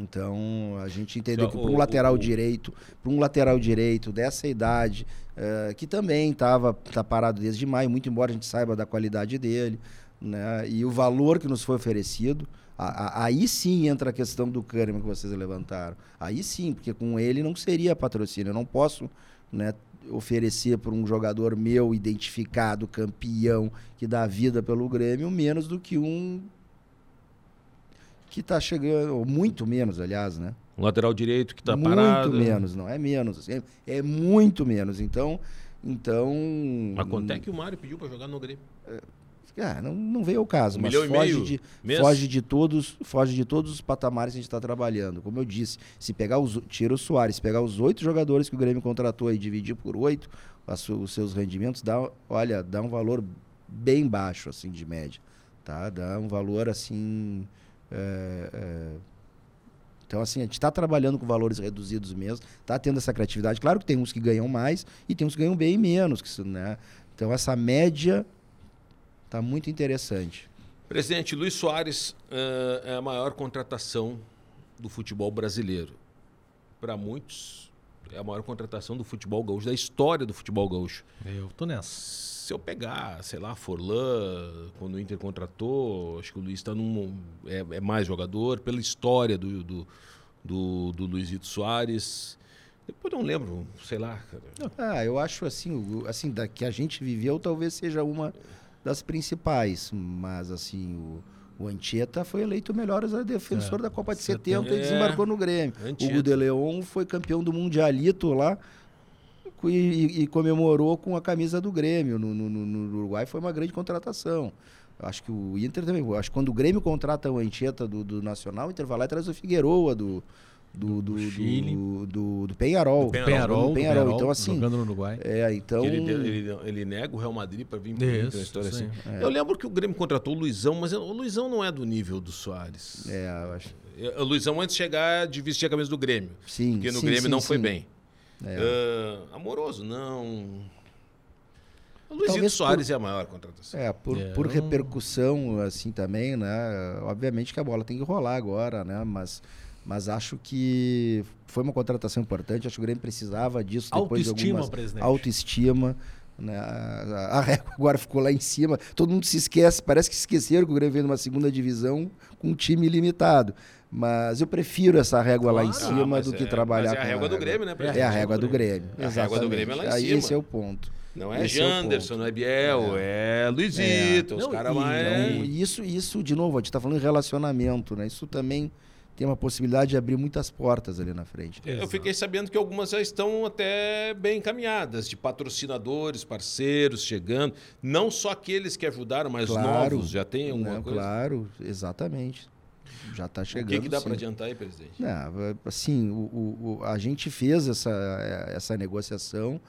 Então, a gente entendeu que para um
o-
lateral
o-
direito, para um lateral direito dessa idade, eh, que também estava tá parado desde maio, muito embora a gente saiba da qualidade dele, né? E o valor que nos foi oferecido, a- a- aí sim entra a questão do Kahneman que vocês levantaram. Aí sim, porque com ele não seria patrocínio. Eu não posso, né, oferecer para um jogador meu identificado, campeão, que dá vida pelo Grêmio, menos do que um que está chegando, ou muito menos, aliás, né?
Um lateral direito que tá
muito
parado.
menos, não é menos, assim, é, é muito menos. Então, então
Mas quanto é que o Mário pediu pra jogar no Grêmio?
ah, não, não veio ao caso,
Um
mas
e
foge
meio
de foge de todos, foge de todos os patamares que a gente está trabalhando. Como eu disse, se pegar os tira o Soares, pegar os oito jogadores que o Grêmio contratou e dividir por oito, os seus rendimentos dá, olha, dá um valor bem baixo assim de média, tá? Dá um valor assim é, é, então, assim, a gente está trabalhando com valores reduzidos mesmo, está tendo essa criatividade. Claro que tem uns que ganham mais e tem uns que ganham bem menos. Que, né? Então, essa média está muito interessante.
Presidente, Luiz Soares eh, é a maior contratação do futebol brasileiro. Para muitos, é a maior contratação do futebol gaúcho, da história do futebol gaúcho.
Eu tô nessa.
Se eu pegar, sei lá, Forlan, quando o Inter contratou, acho que o Luiz está num. É, é mais jogador, pela história do, do, do, do Luizito Soares. Depois não lembro, sei lá. cara.
Ah, eu acho assim, assim, da que a gente viveu, talvez seja uma das principais. Mas, assim, o, o Anchieta foi eleito o melhor defensor
É,
da Copa de
70.
70 e
É,
desembarcou no Grêmio. O
Anchieta.
Hugo de Leon foi campeão do Mundialito lá e, e- e comemorou com a camisa do Grêmio. No, no- no- Uruguai foi uma grande contratação. Acho que o Inter também. Acho que quando o Grêmio contrata o Anchieta do, do Nacional, o Inter vai lá e traz o Figueroa do. Do, do,
Chile.
do, do, do Penharol.
Do Penharol.
Penharol,
Do Penharol. Então, assim.
jogando no Uruguai.
É, então.
Ele, ele, ele nega o Real Madrid para vir
Isso,
uma história
isso
assim.
aí.
Eu lembro que o Grêmio contratou o Luizão, mas o Luizão não é do nível do Soares.
É, eu acho.
O Luizão, antes de chegar, de vestir a camisa do Grêmio.
Sim.
Porque no
sim,
Grêmio
sim,
não foi
sim.
bem.
É.
Ah, amoroso, não. O Luizito
Talvez
Soares é a maior contratação.
É, por,
É,
por repercussão, assim, também, né? Obviamente que a bola tem que rolar agora, né? Mas, Mas acho que foi uma contratação importante. Acho que o Grêmio precisava disso depois
Autoestima,
de algumas
presidente.
autoestima. Né? A, a régua agora ficou lá em cima. Todo mundo se esquece. Parece que esqueceram que o Grêmio veio numa segunda divisão com um time limitado. Mas eu prefiro essa régua lá em
Claro.
cima
Ah,
do que
é-
trabalhar
mas é a régua do Grêmio, né,
É a régua do Grêmio.
É a régua do Grêmio é lá em
Aí
cima.
esse é o ponto.
Não é
Esse é o
Janderson,
ponto.
não é Biel, é, Luizito, os
Não,
caras mais.
Então, isso, isso, de novo, a gente está falando em relacionamento, né? Isso também tem uma possibilidade de abrir muitas portas ali na frente.
Eu fiquei sabendo que algumas já estão até bem encaminhadas, de patrocinadores, parceiros chegando. Não só aqueles que ajudaram, mas
Claro.
novos. Já tem alguma
Né?
coisa?
Claro, exatamente. Já está
O
chegando.
que, que dá para adiantar aí, presidente?
Não, assim, o, o- o- a gente fez essa, essa negociação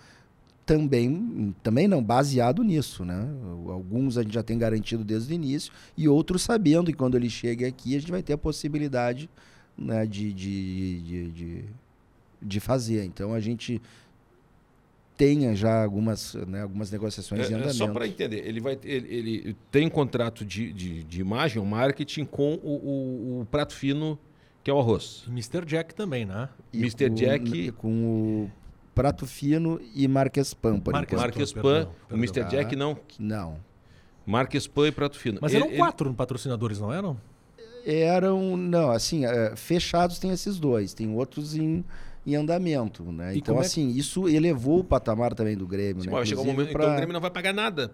também, também não, baseado nisso, né? Alguns a gente já tem garantido desde o início e outros sabendo que quando ele chega aqui a gente vai ter a possibilidade né, de, de, de, de, de fazer. Então a gente tenha já algumas, né, algumas negociações em
É, é
andamento.
só para entender, ele, vai, ele, ele tem contrato de, de, de imagem, o marketing, com o, o- o prato fino, que é o arroz.
E Mr. Jack também, né?
E
Mr.
com-
Jack-
com o Prato Fino e Marques Pan, por
Marques.
Marques
perdão,
Pan, o
perdão.
Mr. Jack não.
Não.
Marques Pan e prato fino.
Mas
Ele-
eram
ele-
quatro patrocinadores, não eram?
Eram, não, assim, é, fechados tem esses dois, tem outros em, em andamento, né?
E
então,
é-
assim, isso elevou o patamar também do Grêmio,
Sim,
né?
vai chegar um momento,
pra-
então o Grêmio não vai pagar nada.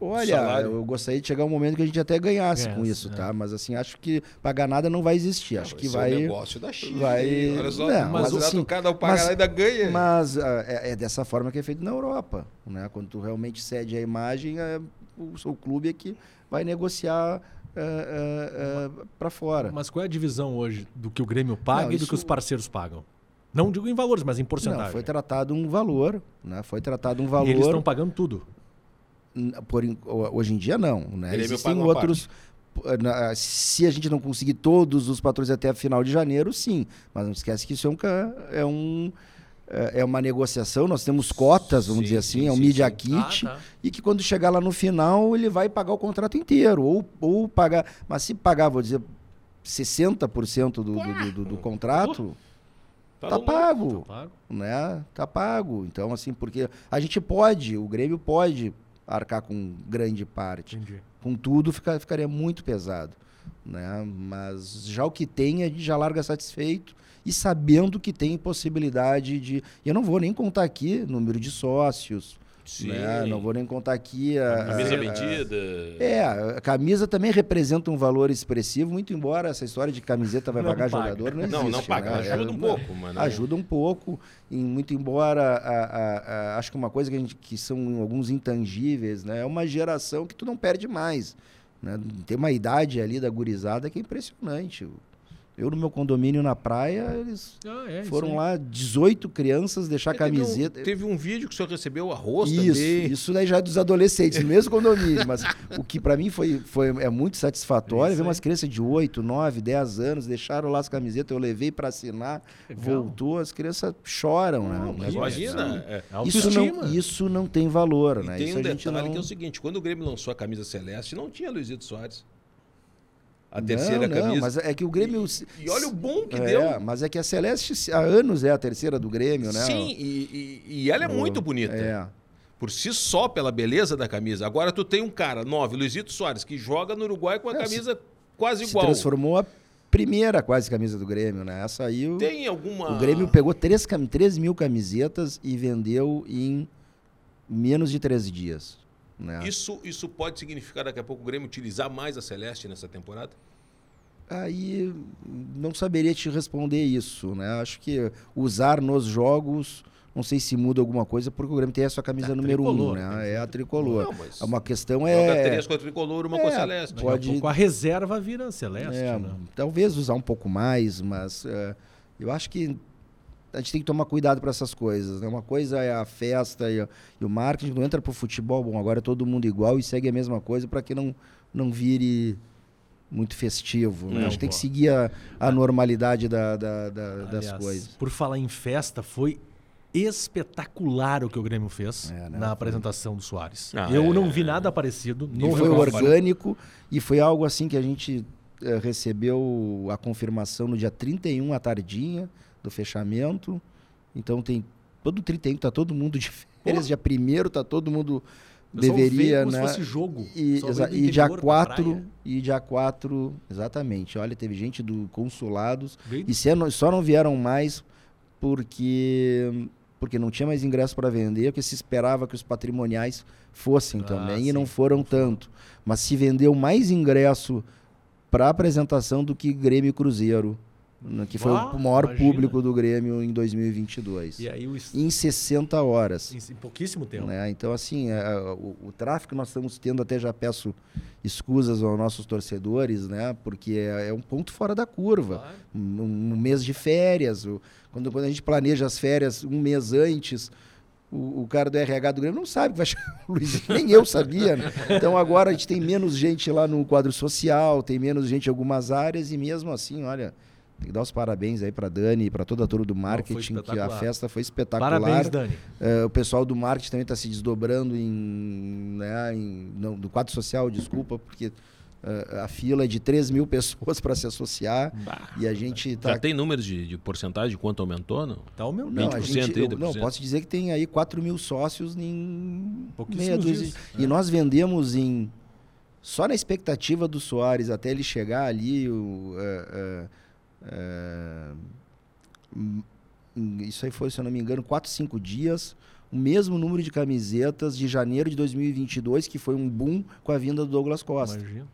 Olha,
salário.
eu gostaria de chegar um momento que a gente até ganhasse com
Ganhasse,
isso,
é.
tá? Mas assim, acho que pagar nada não vai existir. Acho que
Esse é o
vai.
negócio da China.
vai-
Olha só,
Não,
mas
mas assim,
o cara paga
mas-
lá ainda ganha.
Mas ah, é, é dessa forma que é feito na Europa, né? Quando tu realmente cede a imagem, é, o seu clube é que vai negociar para fora.
Mas qual é a divisão hoje do que o Grêmio paga
Não,
e do que os parceiros pagam? Não digo em valores, mas em porcentagem.
Não, foi tratado um valor, né? Foi tratado um valor.
E eles estão pagando tudo.
Por, hoje em dia não, né?
Grêmio
Existem
paga uma
outros. na- Se a gente não conseguir todos os patrões até a final de janeiro, sim. Mas não esquece que isso é um é um é é uma negociação. Nós temos cotas, vamos
Sim,
dizer assim,
sim,
é um
sim,
media
sim.
kit
Ah, tá.
e que quando chegar lá no final ele vai pagar o contrato inteiro ou, ou pagar. Mas se pagar, vou dizer 60% do, do, do, do, do contrato, tá
no-
pago
Pago.
né? Tá pago. Então, assim, porque a gente pode, o Grêmio pode arcar com grande parte.
Entendi.
Com tudo fica, ficaria muito pesado, né? Mas já o que tem, a gente já larga satisfeito e sabendo que tem possibilidade de... e Eu não vou nem contar aqui número de sócios. Né? Não vou nem contar aqui... A,
Camisa
a-
vendida.
É, a camisa também representa um valor expressivo, muito embora essa história de camiseta vai
Não
pagar
paga.
jogador não existe.
Não, não paga.
né?
Ajuda
É,
um pouco, mas não...
ajuda um pouco, e muito embora a- a- a- acho que uma coisa que, a gente, que são alguns intangíveis, né? É uma geração que tu não perde mais. Né? Tem uma idade ali da gurizada que é impressionante. Eu no meu condomínio na praia, eles
Ah, é,
foram lá 18 crianças deixar
É, teve um-
camiseta.
Teve um vídeo que o senhor recebeu arroz
Isso,
também.
isso daí já é dos adolescentes, no mesmo condomínio. Mas o que para mim foi, foi é muito satisfatório
Isso
ver umas crianças de 8, 9, 10 anos, deixaram lá as camisetas, eu levei para assinar,
Legal.
voltou, as crianças choram, né?
Não, mas
negócio
Imagina.
assim.
é.
Isso não, isso não tem valor,
E
né?
tem
isso
um
a gente
detalhe
não...
que é o seguinte: quando o Grêmio lançou a camisa celeste, não tinha Luizito Soares. A
Não,
terceira
não,
camisa.
mas é que o Grêmio...
E olha o bom que
é,
deu.
mas é que a Celeste há anos é a terceira do Grêmio, né?
Sim, e, e- e ela é muito bonita.
É.
Por si só, pela beleza da camisa. Agora tu tem um cara, nove, Luizito Soares, que joga no Uruguai com a
É,
camisa quase
Se
igual.
transformou a primeira quase camisa do Grêmio, né? Essa aí... o-
Tem alguma.
O Grêmio pegou 3, 3 mil camisetas e vendeu em menos de 13 dias. Né?
Isso, isso pode significar daqui a pouco o Grêmio utilizar mais a Celeste nessa temporada?
Aí não saberia te responder isso. Né? Acho que usar nos jogos, não sei se muda alguma coisa, porque o Grêmio tem a sua camisa
É,
número 1, um, né?
tem
é a tricolor.
Não, mas
Uma questão
Joga
é.
três com a tricolor, uma com a
É,
Celeste.
A
pode-
pouco a reserva vira celeste,
É,
né?
Talvez usar um pouco mais, mas é, eu acho que a gente tem que tomar cuidado para essas coisas. Né? Uma coisa é a festa e, a- e o marketing, não entra para o futebol, bom, agora é todo mundo igual e segue a mesma coisa para que não, não vire muito festivo. né?
Não,
a gente tem que
pô.
seguir a, a normalidade da- da- da- das
Aliás,
coisas.
Por falar em festa, foi espetacular o que o Grêmio fez
É, né?
na apresentação do Soares.
Ah,
eu
é.
não vi nada parecido. No
foi orgânico e foi algo assim que a gente eh, recebeu a confirmação no dia 31 à tardinha do fechamento. Então tem todo 31 tá todo mundo de férias, dia 1 tá todo mundo
pessoal
deveria,
como
né?
se fosse jogo.
E, e dia
interior pra
4,
praia.
e dia 4, exatamente. Olha, teve gente do consulados
Veio-
e se não- só não vieram mais porque porque não tinha mais ingresso para vender, porque se esperava que os patrimoniais fossem
Ah,
também
sim,
e não foram tanto. Mas se vendeu mais ingresso para apresentação do que Grêmio e Cruzeiro, que foi
Bah,
o maior
imagina.
público do Grêmio em 2022.
E aí o
Em 60 horas.
em, em pouquíssimo tempo.
Né? Então, assim, é, o, o tráfego que nós estamos tendo, até já peço escusas aos nossos torcedores, né? Porque é, é um ponto fora da curva.
Claro.
Um, um mês de férias, o- quando, quando a gente planeja as férias um mês antes, o, o cara do RH do Grêmio não sabe que vai chegar o Luiz, nem eu sabia. Né? Então agora a gente tem menos gente lá no quadro social, tem menos gente em algumas áreas e mesmo assim, olha, tem que dar os parabéns aí para Dani e para toda a turma do marketing, que a festa foi espetacular.
Parabéns, Dani.
É, o pessoal do marketing também está se desdobrando em, né, em- não, do quadro social, desculpa, porque é, a fila é de 3 mil pessoas para se associar e a gente
Já
está.
tem números de, de porcentagem de quanto aumentou, não?
Tá o meu
Não, a
20%
gente,
aí,
eu, não,
10%.
posso dizer que tem aí 4 mil sócios em meia dúzia.
dias,
E nós vendemos em. Só na expectativa do Soares até ele chegar ali, o, é, é, é, hum, hum, isso aí foi, se eu não me engano, 4, 5 dias. O mesmo número de camisetas de janeiro de 2022, que foi um boom com a vinda do Douglas Costa.
Imagina.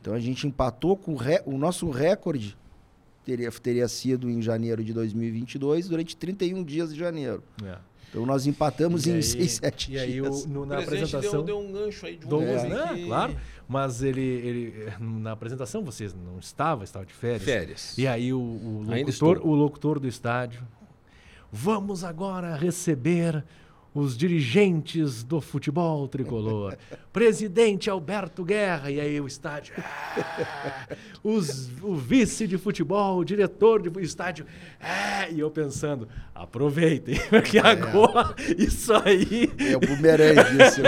Então a gente empatou com o, re- o nosso recorde, teria, teria sido em janeiro de 2022, durante 31 dias de janeiro.
É.
Então nós empatamos
E
em
aí-
6, 7
E
dias.
aí, o- no- na apresentação.
deu, deu um gancho aí de um
Douglas,
homem
né?
que-
Claro. Mas ele, ele. Na apresentação você não estava, estava de férias.
Férias.
E aí o, o locutor, o locutor do estádio. Vamos agora receber os dirigentes do futebol tricolor. Presidente Alberto Guerra. E aí o estádio. "Ah", os, o vice de futebol, o diretor de estádio. "Ah", e eu pensando, aproveitem, porque agora isso aí.
É o bumerangue isso.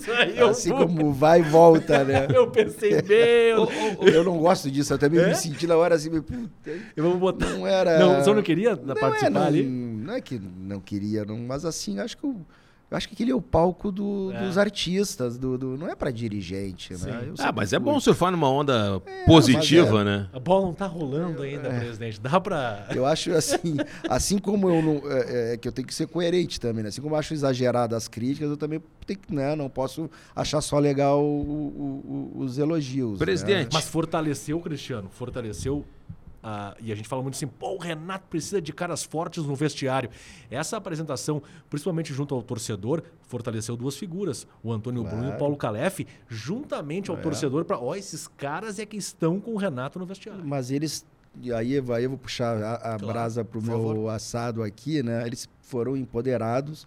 Isso aí é
assim como vai e volta, né?
Eu pensei, meu.
Eu não gosto disso, eu também
É?
me senti na hora assim, me-
Eu vou botar.
não era...
Não, você não queria
Não
participar
é, não,
ali?
Não é que não queria, não, mas assim, acho que eu, eu acho que aquele é o palco do-
É.
dos artistas, do, do- não é para dirigente,
Sim.
né? Eu
Ah, mas é bom surfar numa onda positiva, né?
A bola não tá rolando ainda, presidente. Dá pra.
Eu acho assim, assim como eu não, é, é, que eu tenho que ser coerente também, né? Assim como eu acho exagerado as críticas, eu também tenho que, né, não posso achar só legal o- o- o- os elogios. né?
Presidente.
Mas fortaleceu, Cristiano, fortaleceu. Ah, e a gente fala muito assim, pô, o Renato precisa de caras fortes no vestiário. Essa apresentação, principalmente junto ao torcedor, fortaleceu duas figuras, o Antônio Bruno e o
Claro.
Paulo Calef, juntamente ao
É.
torcedor, para, ó, esses caras é que estão com o Renato no vestiário.
Mas eles. E aí, aí eu vou puxar a, a
Claro,
brasa pro
por
meu
favor.
assado aqui, né? Eles foram empoderados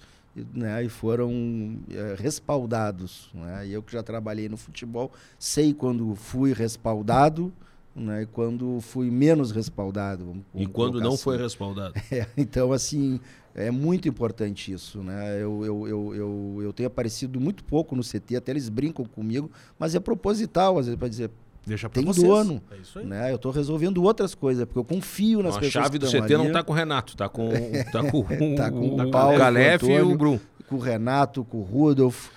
né, e foram é, respaldados. Né? E eu que já trabalhei no futebol, sei quando fui respaldado né, e quando fui menos respaldado. vamos-
E quando não
assim.
foi respaldado.
É, então, assim, é muito importante isso, né? Eu, eu, eu, eu, eu tenho aparecido muito pouco no CT, até eles brincam comigo, mas é proposital, às vezes, para dizer,
Deixa pra
Tem
vocês.
dono.
É isso aí.
né? Eu estou resolvendo outras coisas, porque eu confio nas
a
pessoas
chave
que
do CT não
ali,
tá com o Renato, tá com, tá com,
Tá com
o,
o
o
Paulo,
Calef e o. Bruno.
com o Renato, com o Rudolf,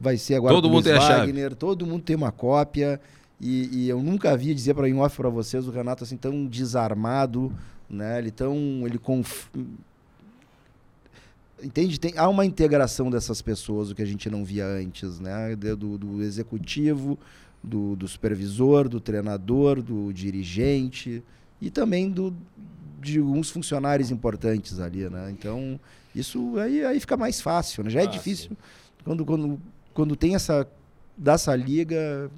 vai ser agora
Todo mundo
Luiz
tem a chave.
Wagner, todo mundo tem uma cópia. E, e eu nunca vi dizer para em off para vocês o Renato assim tão desarmado, né? Ele tão ele conf... entende? Tem há uma integração dessas pessoas o que a gente não via antes, né? Do, do executivo, do, do supervisor, do treinador, do dirigente e também do de alguns funcionários importantes ali, né? Então isso aí, aí fica mais fácil, né? Já é
Ah,
difícil quando, quando, quando tem essa dessa liga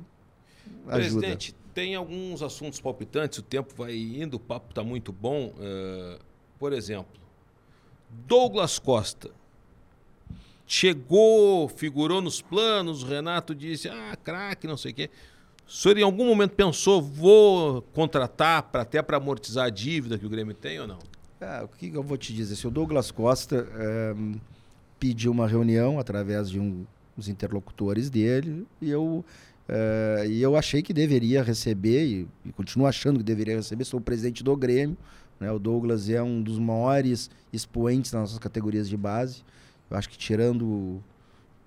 ajuda.
Presidente, tem alguns assuntos palpitantes, o tempo vai indo, o papo está muito bom. eh, por exemplo, Douglas Costa. Chegou, figurou nos planos, o Renato disse, ah, craque, não sei o quê. O senhor em algum momento pensou, vou contratar pra, até para amortizar a dívida que o Grêmio tem ou não?
Ah, o que eu vou te dizer? Se o Douglas Costa ehm, pediu uma reunião através de um, uns interlocutores dele e eu, Uh, e eu achei que deveria receber, e, e, continuo achando que deveria receber, sou o presidente do Grêmio. Né? O Douglas é um dos maiores expoentes nas nossas categorias de base. Eu acho que tirando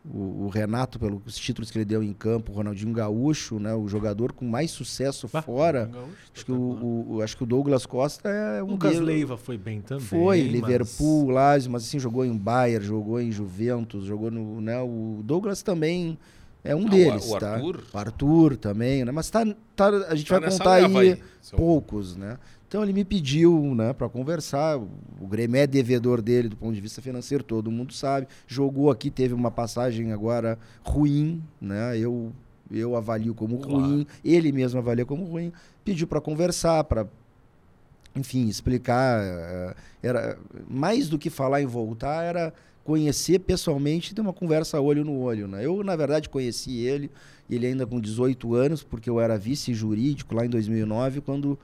o, o, Renato, pelos títulos que ele deu em campo, o Ronaldinho Gaúcho, né, o jogador com mais sucesso bah, fora. Gaúcho, acho, que o, o, acho que o Douglas Costa é um
Lucas Leiva foi bem também.
Foi, mas... Liverpool, Lazio, mas assim, jogou em Bayern, jogou em Juventus, jogou no. Né, o Douglas também é um deles,
o
tá?
Arthur?
O Arthur também, né? Mas tá, tá, a gente tá vai contar aí, poucos, né? Então ele me pediu, né, para conversar. O Grêmio é devedor dele do ponto de vista financeiro, todo mundo sabe. Jogou aqui, teve uma passagem agora ruim, né? Eu eu avalio como claro. ruim, ele mesmo avalia como ruim. Pediu para conversar, para enfim, explicar. Eh, era mais do que falar em voltar, era conhecer pessoalmente e ter uma conversa olho no olho. Né? Eu, na verdade, conheci ele, ele ainda com 18 anos, porque eu era vice-jurídico lá em 2009, quando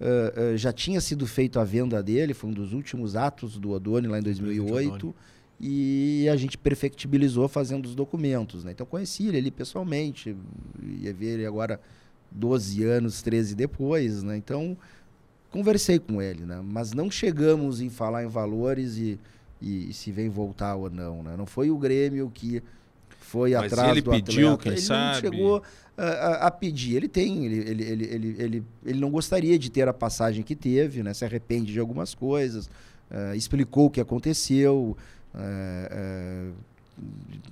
Uh, uh, já tinha sido feita a venda dele, foi um dos últimos atos do Odoni lá em 2008. E a gente perfectibilizou fazendo os documentos. Né? Então conheci ele ali pessoalmente, ia ver ele agora 12 anos, 13 depois. Né? Então conversei com ele, né? mas não chegamos em falar em valores e, e, e se vem voltar ou não. Né? Não foi o Grêmio que foi mas atrás
ele
do
pediu,
atleta.
Quem
ele
sabe?
não chegou a, a, pedir. Ele tem, ele, ele, ele, ele, ele, ele não gostaria de ter a passagem que teve, né? se arrepende de algumas coisas, uh, explicou o que aconteceu, uh, uh,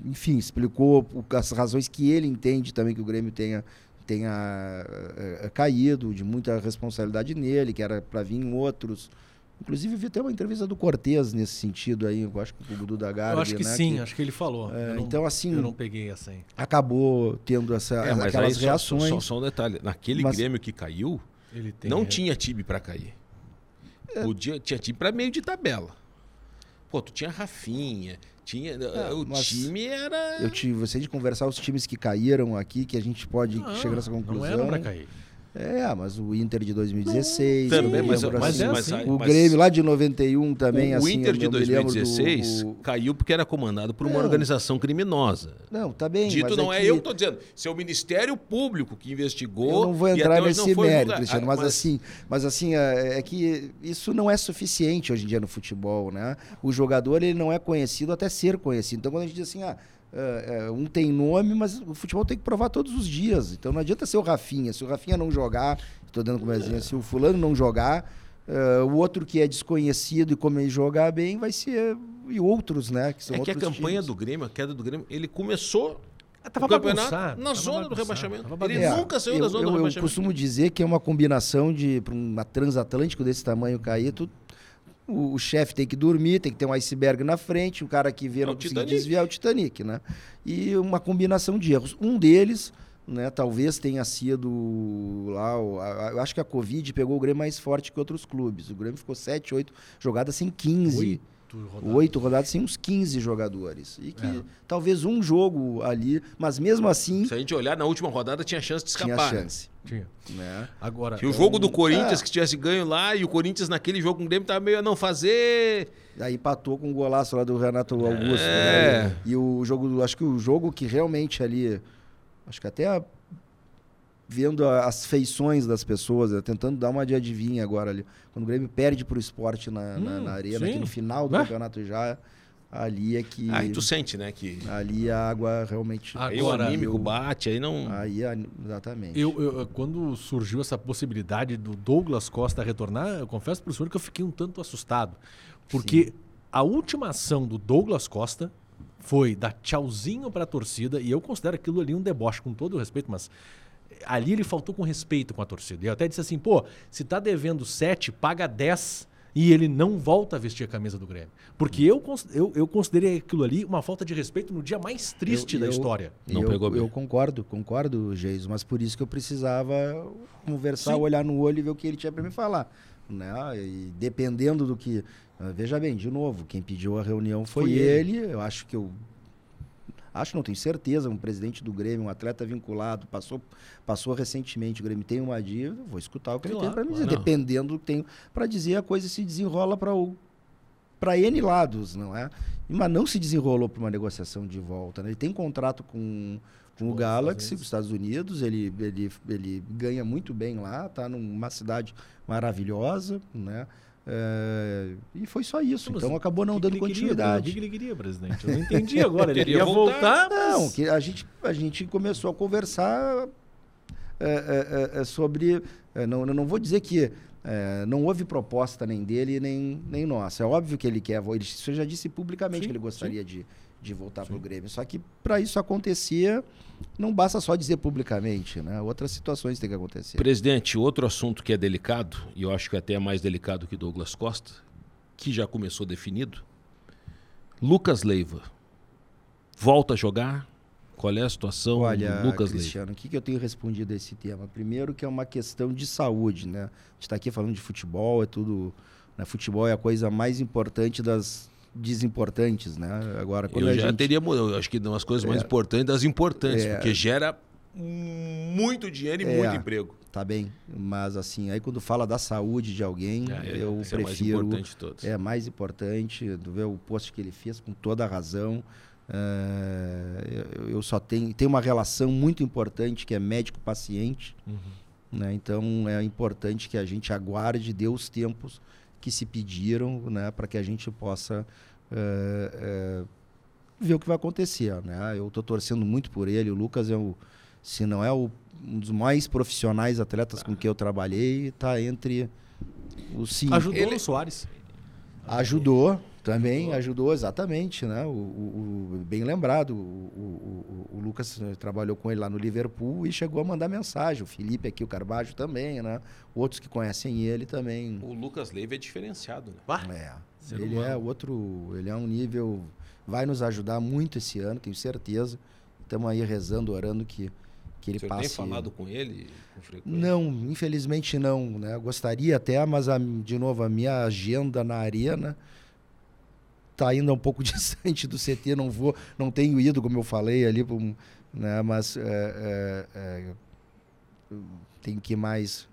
enfim, explicou as razões que ele entende também que o Grêmio tenha, tenha caído, de muita responsabilidade nele, que era para vir em outros. Inclusive, vi até uma entrevista do Cortez nesse sentido aí, eu acho que o Dudu da Garbi,
Eu acho que
né,
sim,
que,
acho que ele falou.
É,
não,
então, assim.
Eu não peguei essa aí.
Acabou tendo essa,
é, mas
aquelas reações.
Só, só, só, um detalhe: naquele mas, Grêmio que caiu, não tinha time para cair. É. Podia, tinha time para meio de tabela. Pô, tu tinha Rafinha, tinha. É, o time era.
Eu tive, você de conversar os times que caíram aqui, que a gente pode
não,
chegar nessa conclusão.
Não era para cair.
É, mas o Inter de 2016.
Não, também, mas, mas,
assim,
mas,
o Grêmio lá de 91 também,
o
assim.
O Inter de 2016
do...
caiu porque era comandado por uma não. organização criminosa.
Não, tá bem.
Dito não
é,
é
que...
eu que estou dizendo. Seu Ministério Público que investigou.
Eu não vou entrar nesse mérito, Cristiano, mas, mas, assim, mas assim, é, é, que isso não é suficiente hoje em dia no futebol, né? O jogador ele não é conhecido até ser conhecido. Então quando a gente diz assim, ah, Uh, uh, um tem nome, mas o futebol tem que provar todos os dias. Então não adianta ser o Rafinha. Se o Rafinha não jogar, estou dando como exemplo, se o fulano não jogar, uh, o outro que é desconhecido e como ele jogar bem vai ser. E outros, né? Que são
é que a campanha
times.
do Grêmio, a queda do Grêmio, ele começou
ah, Tava
o campeonato na
tava
zona do rebaixamento. Ele
é,
nunca saiu
eu,
da zona
eu,
do rebaixamento.
Eu costumo dizer que é uma combinação de para uma transatlântico desse tamanho cair, tu, o, o chefe tem que dormir, tem que ter um iceberg na frente, o cara que vê
É
não
o
conseguir desviar é o Titanic, né? E uma combinação de erros. Um deles, né, talvez tenha sido lá, o- a- a- eu acho que a Covid pegou o Grêmio mais forte que outros clubes. O Grêmio ficou 7, 8 jogadas sem 15.
Oito rodadas.
Oito rodadas sem uns 15 jogadores. E que
É.
talvez um jogo ali, mas mesmo assim
Se a gente olhar na última rodada, tinha chance de
tinha
escapar. né?
chance.
Tinha.
Né?
Agora,
Se o jogo do Corinthians
é.
que tivesse ganho lá e o Corinthians naquele jogo com o Grêmio tava meio a não fazer.
Aí empatou com o golaço lá do Renato Augusto.
É.
né? E o jogo, do- acho que o jogo que realmente ali, acho que até a- vendo a- as feições das pessoas, né, tentando dar uma de adivinha agora ali. Quando o Grêmio perde pro esporte na, na,
Hum,
na arena,
sim.
que no final do
Ah.
campeonato já, ali é que.
Aí tu sente, né? Que
Ali a água realmente.
aí o anímico
eu-
bate, aí não.
Aí, a- exatamente.
Eu, eu- quando surgiu essa possibilidade do Douglas Costa retornar, eu confesso para o senhor que eu fiquei um tanto assustado. Porque a última ação do Douglas Costa foi dar tchauzinho para a torcida, e eu considero aquilo ali um deboche, com todo o respeito, mas ali ele faltou com respeito com a torcida. E eu até disse assim, pô, se tá devendo 7, paga 10 e ele não volta a vestir a camisa do Grêmio. Porque eu, eu, eu considerei aquilo ali uma falta de respeito no dia mais triste
Eu-
da
eu-
história.
Não
eu,
pegou bem.
Eu concordo, concordo, Geiso, mas por isso que eu precisava conversar,
Sim.
olhar no olho e ver o que ele tinha para me falar. Né? E dependendo do que. ah, Veja bem, de novo, quem pediu a reunião foi,
Foi
ele. Eu acho que eu. Acho, não tenho certeza, um presidente do Grêmio, um atleta vinculado, passou, passou recentemente, o Grêmio tem uma dívida, vou escutar o que ele
Claro,
tem para me dizer.
Não.
Dependendo do que tem para dizer, a coisa se desenrola para o para N lados, não é? Mas não se desenrolou para uma negociação de volta. Né? Ele tem contrato com, com o Galaxy, com os Estados Unidos, ele, ele, ele ganha muito bem lá, está numa cidade maravilhosa, né? É, e foi só isso. Então acabou não
que
dando
que
continuidade.
O que ele queria, presidente? Eu não entendi agora. Ele queria voltar, mas...
Não, que a gente, a gente começou a conversar é, é, sobre. não, não vou dizer que não houve proposta nem dele nem, nem nossa. É óbvio que ele quer. Ele já disse publicamente sim, que ele gostaria de, de voltar para o Grêmio. Só que para isso acontecer, não basta só dizer publicamente, né? Outras situações têm que acontecer.
Presidente, outro assunto que é delicado, e eu acho que até é mais delicado que Douglas Costa, que já começou definido. Lucas Leiva volta a jogar? Qual é a situação
Olha,
do Lucas
Cristiano,
Leiva?
o que, que eu tenho respondido a esse tema? Primeiro que é uma questão de saúde, né? A gente está aqui falando de futebol, é tudo... Né? Futebol é a coisa mais importante das, desimportantes, né? Agora, quando
eu já
gente...
teria, eu acho que umas coisas mais
É.
importantes das importantes,
É.
porque gera muito dinheiro e
É.
muito emprego.
Tá bem, mas assim, aí quando fala da saúde de alguém,
É,
eu
esse é o mais
prefiro...
importante de todos.
É mais importante, vê o post que ele fez com toda a razão. É, eu, eu só tenho, tem uma relação muito importante que é médico-paciente,
Uhum.
né? Então é importante que a gente aguarde, dê os tempos que se pediram, né? Para que a gente possa é, é, ver o que vai acontecer, né? Eu estou torcendo muito por ele. O Lucas é o, se não é o, um dos mais profissionais atletas com quem eu trabalhei, está entre os cinco.
Ajudou
Ele-
no Soares.
Ajudou também, ajudou exatamente, né? O, o- o- bem lembrado, o, o- Lucas eh, trabalhou com ele lá no Liverpool e chegou a mandar mensagem. O Felipe aqui, o Carvalho também, né? Outros que conhecem ele também.
O Lucas Leiva é diferenciado, né?
Bah,
É,
ser
ele
humano.
é outro, ele é um nível, vai nos ajudar muito esse ano, tenho certeza. Estamos aí rezando, orando que, que ele
O senhor
passe.
tem falado com ele com frequência?
Não, infelizmente não, né? Gostaria até, mas a- de novo a minha agenda na arena tá ainda um pouco distante do CT, não vou, não tenho ido como eu falei ali, né? Mas é, é, é, tenho que mais.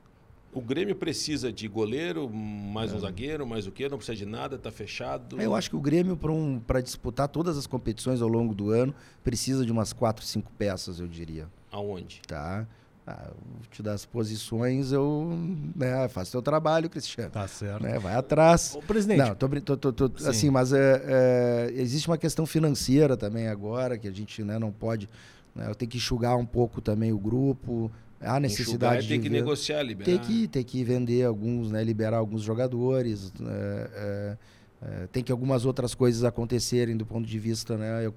O Grêmio precisa de goleiro, mais
É.
um zagueiro, mais o quê? Não precisa de nada, tá fechado.
Eu acho que o Grêmio para um, disputar todas as competições ao longo do ano precisa de umas quatro, cinco peças, eu diria.
Aonde?
Tá? Ah, te dar as posições, eu né, faço teu trabalho, Cristiano.
Tá certo.
Né? Vai atrás.
Ô, presidente,
Não, tô, tô- tô- tô-
Sim.
assim, mas é, é, existe uma questão financeira também agora, que a gente né, não pode. Né, eu tenho que enxugar um pouco também o grupo. Há
Enxugar
necessidade
e tem
de
que
ver-
negociar, liberar.
tem que, tem que vender alguns, né, liberar alguns jogadores. é, é, é, tem que algumas outras coisas acontecerem do ponto de vista né, eu-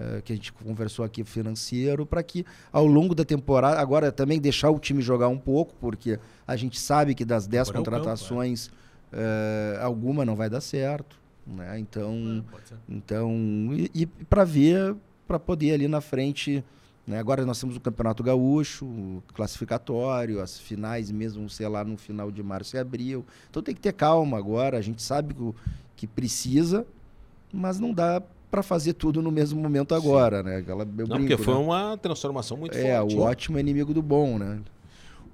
é, que a gente conversou aqui financeiro, para que ao longo da temporada, agora também deixar o time jogar um pouco, porque a gente sabe que das 10
Agora é o campo,
contratações, é, alguma não vai dar certo. Né? Então,
Ah,
então, e, e para ver, para poder ali na frente. Né? Agora nós temos o Campeonato Gaúcho, o classificatório, as finais mesmo, sei lá, no final de março e abril. Então tem que ter calma agora. A gente sabe que, que precisa, mas não dá para fazer tudo no mesmo momento agora, né? Aquela, eu
Não,
brinco,
porque foi
né?
uma transformação muito
É,
forte.
o ótimo é inimigo do bom, né?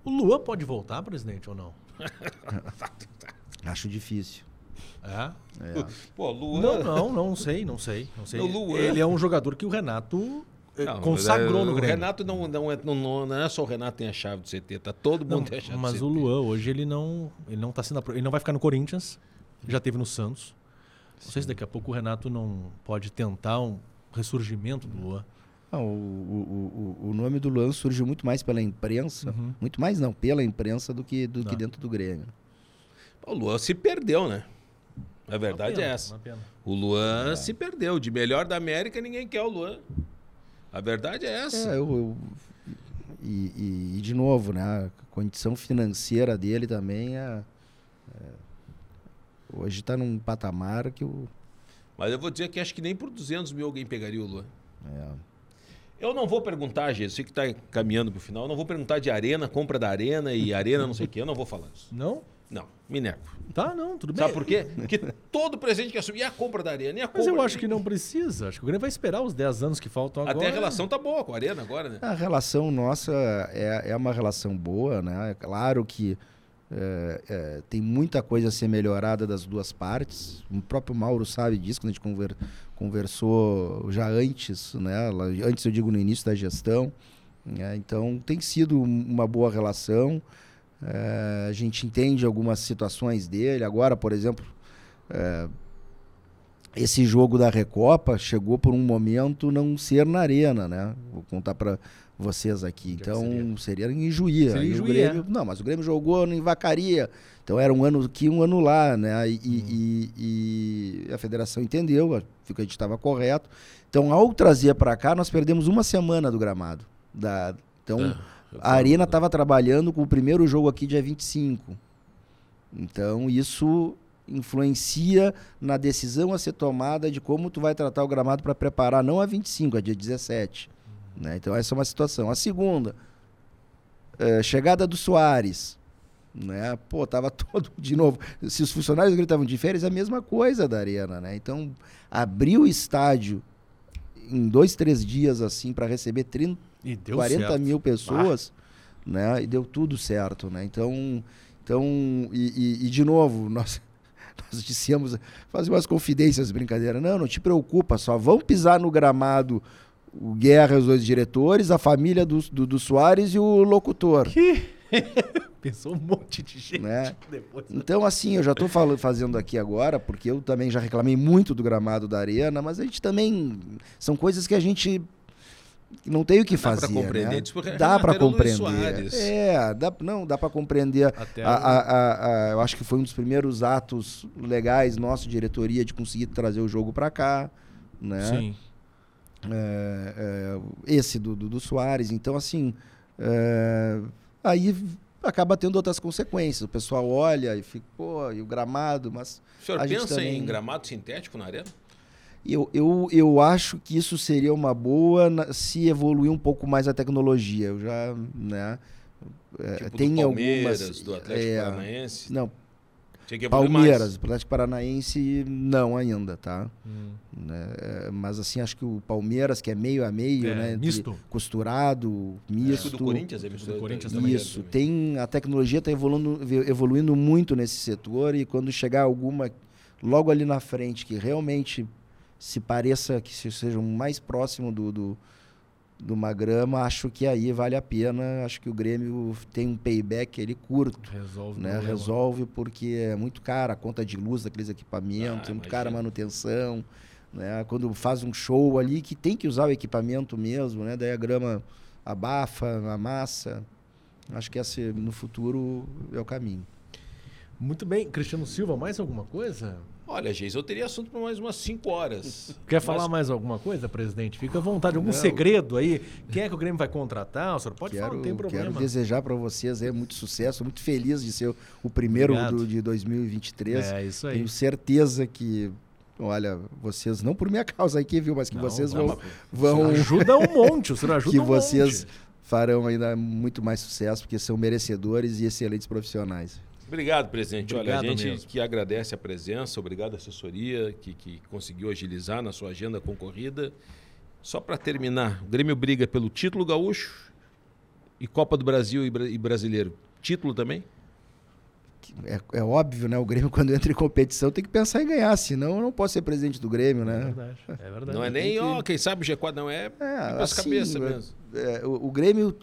O Luan pode voltar, presidente, ou não?
Acho difícil.
É?
É.
Pô, Luan...
Não, não, não sei, não sei, não sei.
O Luan-
Ele é um jogador que o Renato eh,
Não,
consagrou no
o
Grêmio.
Renato não, não, é, não, não é só o Renato tem a chave do CT, tá todo mundo
Não,
tem a chave
mas
do CT.
o Luan hoje ele não, ele não tá sendo, ele não vai ficar no Corinthians, já teve no Santos. Não sei se daqui a pouco o Renato não pode tentar um ressurgimento do Luan.
Não, o, o, o, nome do Luan surge muito mais pela imprensa,
Uhum.
muito mais não, pela imprensa do que, do
Tá.
que dentro do Grêmio.
O Luan se perdeu, né? A verdade
pena,
é essa. O Luan se perdeu. De melhor da América, ninguém quer o Luan. A verdade é essa.
É, eu, eu- e, e- e, de novo, né? A condição financeira dele também é. é, hoje está num patamar que o.
Mas eu vou dizer que acho que nem por 200 mil alguém pegaria o Luan.
é,
Eu não vou perguntar, Gê, sei que está caminhando para o final, eu não vou perguntar de arena, compra da arena e arena não sei o quê, eu não vou falar isso.
Não?
Não, me nego.
Tá, não, tudo bem.
Sabe por quê? Porque todo presente quer subir e a compra da arena e a compra.
Mas eu acho que não precisa. Acho que o Grêmio vai esperar os 10 anos que faltam agora.
Até a relação tá boa com a arena agora, né?
a relação nossa é, é uma relação boa, né? É claro que É, é, tem muita coisa a ser melhorada das duas partes. O próprio Mauro sabe disso, quando a gente conver, conversou já antes, né? antes eu digo no início da gestão. Né? Então tem sido uma boa relação. É, a gente entende algumas situações dele. Agora, por exemplo, é, esse jogo da Recopa chegou por um momento não ser na arena, né? Vou contar para vocês aqui. Então seria? seria em Juí. Seria em Juí, Grêmio, é. Não, mas o Grêmio jogou em Vacaria. Então era um ano aqui, um ano lá, né? E, hum. e, e a federação entendeu, que a gente estava correto. Então, ao trazer para cá, nós perdemos uma semana do gramado. Da, então, é, a Arena estava trabalhando com o primeiro jogo aqui dia 25. Então, isso influencia na decisão a ser tomada de como tu vai tratar o gramado para preparar, não a 25, a dia 17. Né? Então, essa é uma situação. A segunda, é, chegada do Soares. Né? Pô, tava todo de novo. Se os funcionários estavam de férias, é a mesma coisa da Arena. Né? Então, abrir o estádio em dois, três dias assim para receber 30, 40 certo. mil pessoas, ah. né? E deu tudo certo, né? Então, então e, e, e de novo, nós, nós dissemos, fazer umas confidências, brincadeira. Não, não te preocupa, só vão pisar no gramado o Guerra, os dois diretores, a família do, do, do Soares e o locutor.
Que? Pensou um monte de gente
né? depois. Então, assim, eu já estou fazendo aqui agora, porque eu também já reclamei muito do gramado da arena, mas a gente também. São coisas que a gente não tem o que dá fazer. Dá para compreender. Né? Dá para compreender. É, dá, não, dá para compreender. Até a, a, a, eu acho que foi um dos primeiros atos legais nossa diretoria de conseguir trazer o jogo para cá, né? Sim. É, é, esse do, do, do, Soares. Então, assim, é, aí acaba tendo outras consequências. O pessoal olha e fica, pô, e o gramado, mas.
O senhor pensa também... em gramado sintético na arena?
Eu, eu, eu acho que isso seria uma boa na, se evoluir um pouco mais a tecnologia. Eu já, né?
É, tipo tem do Palmeiras, algumas, do Atlético é, Paranaense.
Não, Palmeiras, mais. Atlético Paranaense não ainda, tá? Hum. É, mas assim, acho que o Palmeiras, que é meio a meio, é, né?
Misto.
Costurado, misto. É,
do Corinthians é misto.
Do Corinthians
também Isso. Tem, a tecnologia está evoluindo, evoluindo muito nesse setor e quando chegar alguma logo ali na frente que realmente se pareça que seja mais próximo do, do de uma grama, acho que aí vale a pena. Acho que o Grêmio tem um payback ele curto.
Resolve.
Né? Resolve porque é muito cara a conta de luz daqueles equipamentos, ah, é muito cara a manutenção. Né? Quando faz um show ali que tem que usar o equipamento mesmo, né? daí a grama abafa, amassa. Acho que esse no futuro é o caminho.
Muito bem. Cristiano Silva, mais alguma coisa?
Olha, Geis, eu teria assunto por mais umas 5 horas.
Quer mas... falar mais alguma coisa, presidente? Fica à vontade. Algum não. segredo aí? Quem é que o Grêmio vai contratar? O senhor pode quero, falar, não tem problema.
Quero desejar para vocês é, muito sucesso. Muito feliz de ser o primeiro do, de 2023.
É, isso aí.
Tenho certeza que Olha, vocês, não por minha causa aqui, viu? Mas que não, vocês não, vão. vão...
ajuda um monte, o senhor ajuda
Que
um
vocês
monte.
farão ainda muito mais sucesso, porque são merecedores e excelentes profissionais.
Obrigado, presidente. Obrigado Olha, a gente mesmo. que agradece a presença, obrigado à assessoria que, que conseguiu agilizar na sua agenda concorrida. Só para terminar, o Grêmio briga pelo título gaúcho e Copa do Brasil e, e Brasileiro. Título também?
É, é, óbvio, né? O Grêmio, quando entra em competição, tem que pensar em ganhar, senão eu não posso ser presidente do Grêmio, né?
É verdade. É verdade. Não é nem, ó, que... oh, quem sabe o G4 não é, é assim, cabeça mesmo.
É, o, o Grêmio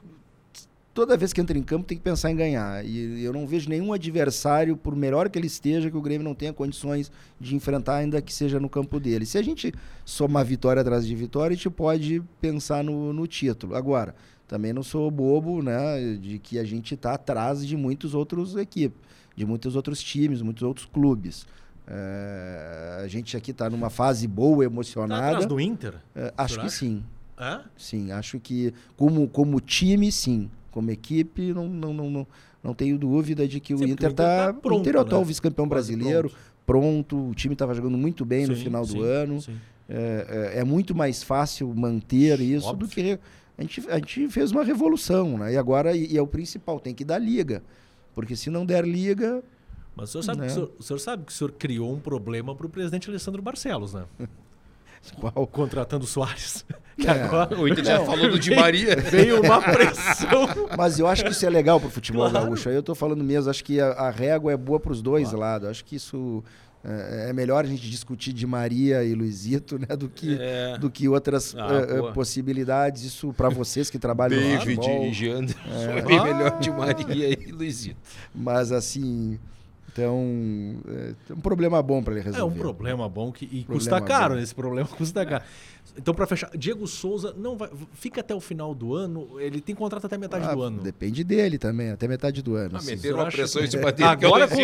toda vez que entra em campo tem que pensar em ganhar. E eu não vejo nenhum adversário, por melhor que ele esteja, que o Grêmio não tenha condições de enfrentar, ainda que seja no campo dele. Se a gente somar vitória atrás de vitória, a gente pode pensar no, no título. Agora, também não sou bobo, né, de que a gente está atrás de muitos outros equipes, de muitos outros times, muitos outros clubes. É, a gente aqui está numa fase boa, emocionada. Tá
atrás do Inter?
É, acho que
acha?
sim.
É?
Sim, acho que como, como time, sim como equipe, não, não, não, não, não tenho dúvida de que Sim, o Inter está. Tá pronto, o Inter é o atual né? vice-campeão brasileiro, pronto. pronto. o time estava jogando muito bem sim, no final sim, do ano. É, é, é, muito mais fácil manter isso Óbvio. do que. A gente, a gente fez uma revolução, né? E agora, e, e é o principal, tem que dar liga. Porque se não der liga,
mas o senhor, sabe né? que o, senhor, o senhor sabe que o senhor criou um problema para o presidente Alessandro Barcelos, né?
Qual?
Contratando o Soares. Que agora
O Inter já
Não.
falou do Di Maria.
veio uma pressão.
Mas eu acho que isso é legal pro futebol
Claro.
gaúcho. Aí eu tô falando mesmo, acho que a, a régua é boa pros dois lados. Acho que isso é, é melhor a gente discutir de Maria e Luizito, né, do que,
É.
do que outras
Ah, boa.
possibilidades. Isso para vocês que trabalham no
David
futebol.
e Jander. Foi bem melhor de Maria e Luizito.
Mas assim, então é, é um problema bom para ele
É
resolver.
um problema bom que, e
Problema
custa caro.
bom.
Esse problema custa caro. Então, para fechar, Diego Souza não vai, fica até o final do ano. Ele tem contrato até metade
Ah,
do ano.
Depende dele também, até metade do ano.
Ah,
assim.
meteram uma pressão
que-
em cima dele. é
Agora com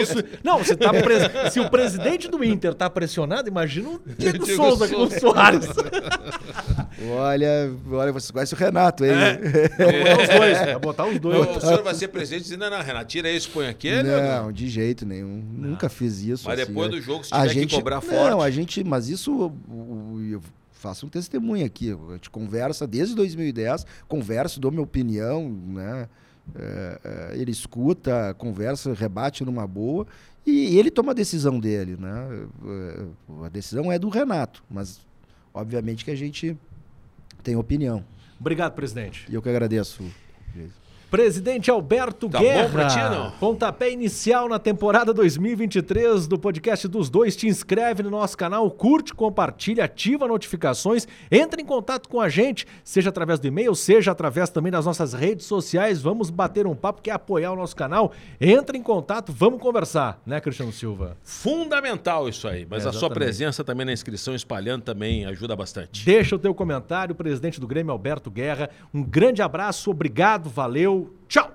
Não, você tá pres- se o presidente do Inter tá pressionado, imagina o Diego,
Diego
Souza com o
Souza.
Soares.
Olha, olha, você conhece o Renato, hein?
Vai botar os dois. Vai botar os dois.
O senhor vai ser presidente dizendo, não, não, Renato, tira esse, põe aquele.
Não, de jeito nenhum. Nunca fiz isso.
Mas
assim,
depois
né?
do jogo, se
a
tiver
gente,
que cobrar
Não,
forte.
a gente, mas isso eu faço um testemunho aqui. A gente conversa desde 2010, converso, dou minha opinião, né? É, é, ele escuta, conversa, rebate numa boa e ele toma a decisão dele, né? É, A decisão é do Renato, mas obviamente que a gente tem opinião.
Obrigado, presidente.
E eu que agradeço.
Presidente Alberto
Tá bom
Guerra.
não?
Pontapé inicial na temporada 2023 do podcast dos dois. Te inscreve no nosso canal, curte, compartilha, ativa notificações, entra em contato com a gente, seja através do e-mail, seja através também das nossas redes sociais. Vamos bater um papo, quer apoiar o nosso canal? Entra em contato, vamos conversar, né, Cristiano Silva?
Fundamental isso aí. Mas
É,
a sua presença também na inscrição, espalhando também ajuda bastante.
Deixa o teu comentário, presidente do Grêmio Alberto Guerra. Um grande abraço, obrigado, valeu, Tchau!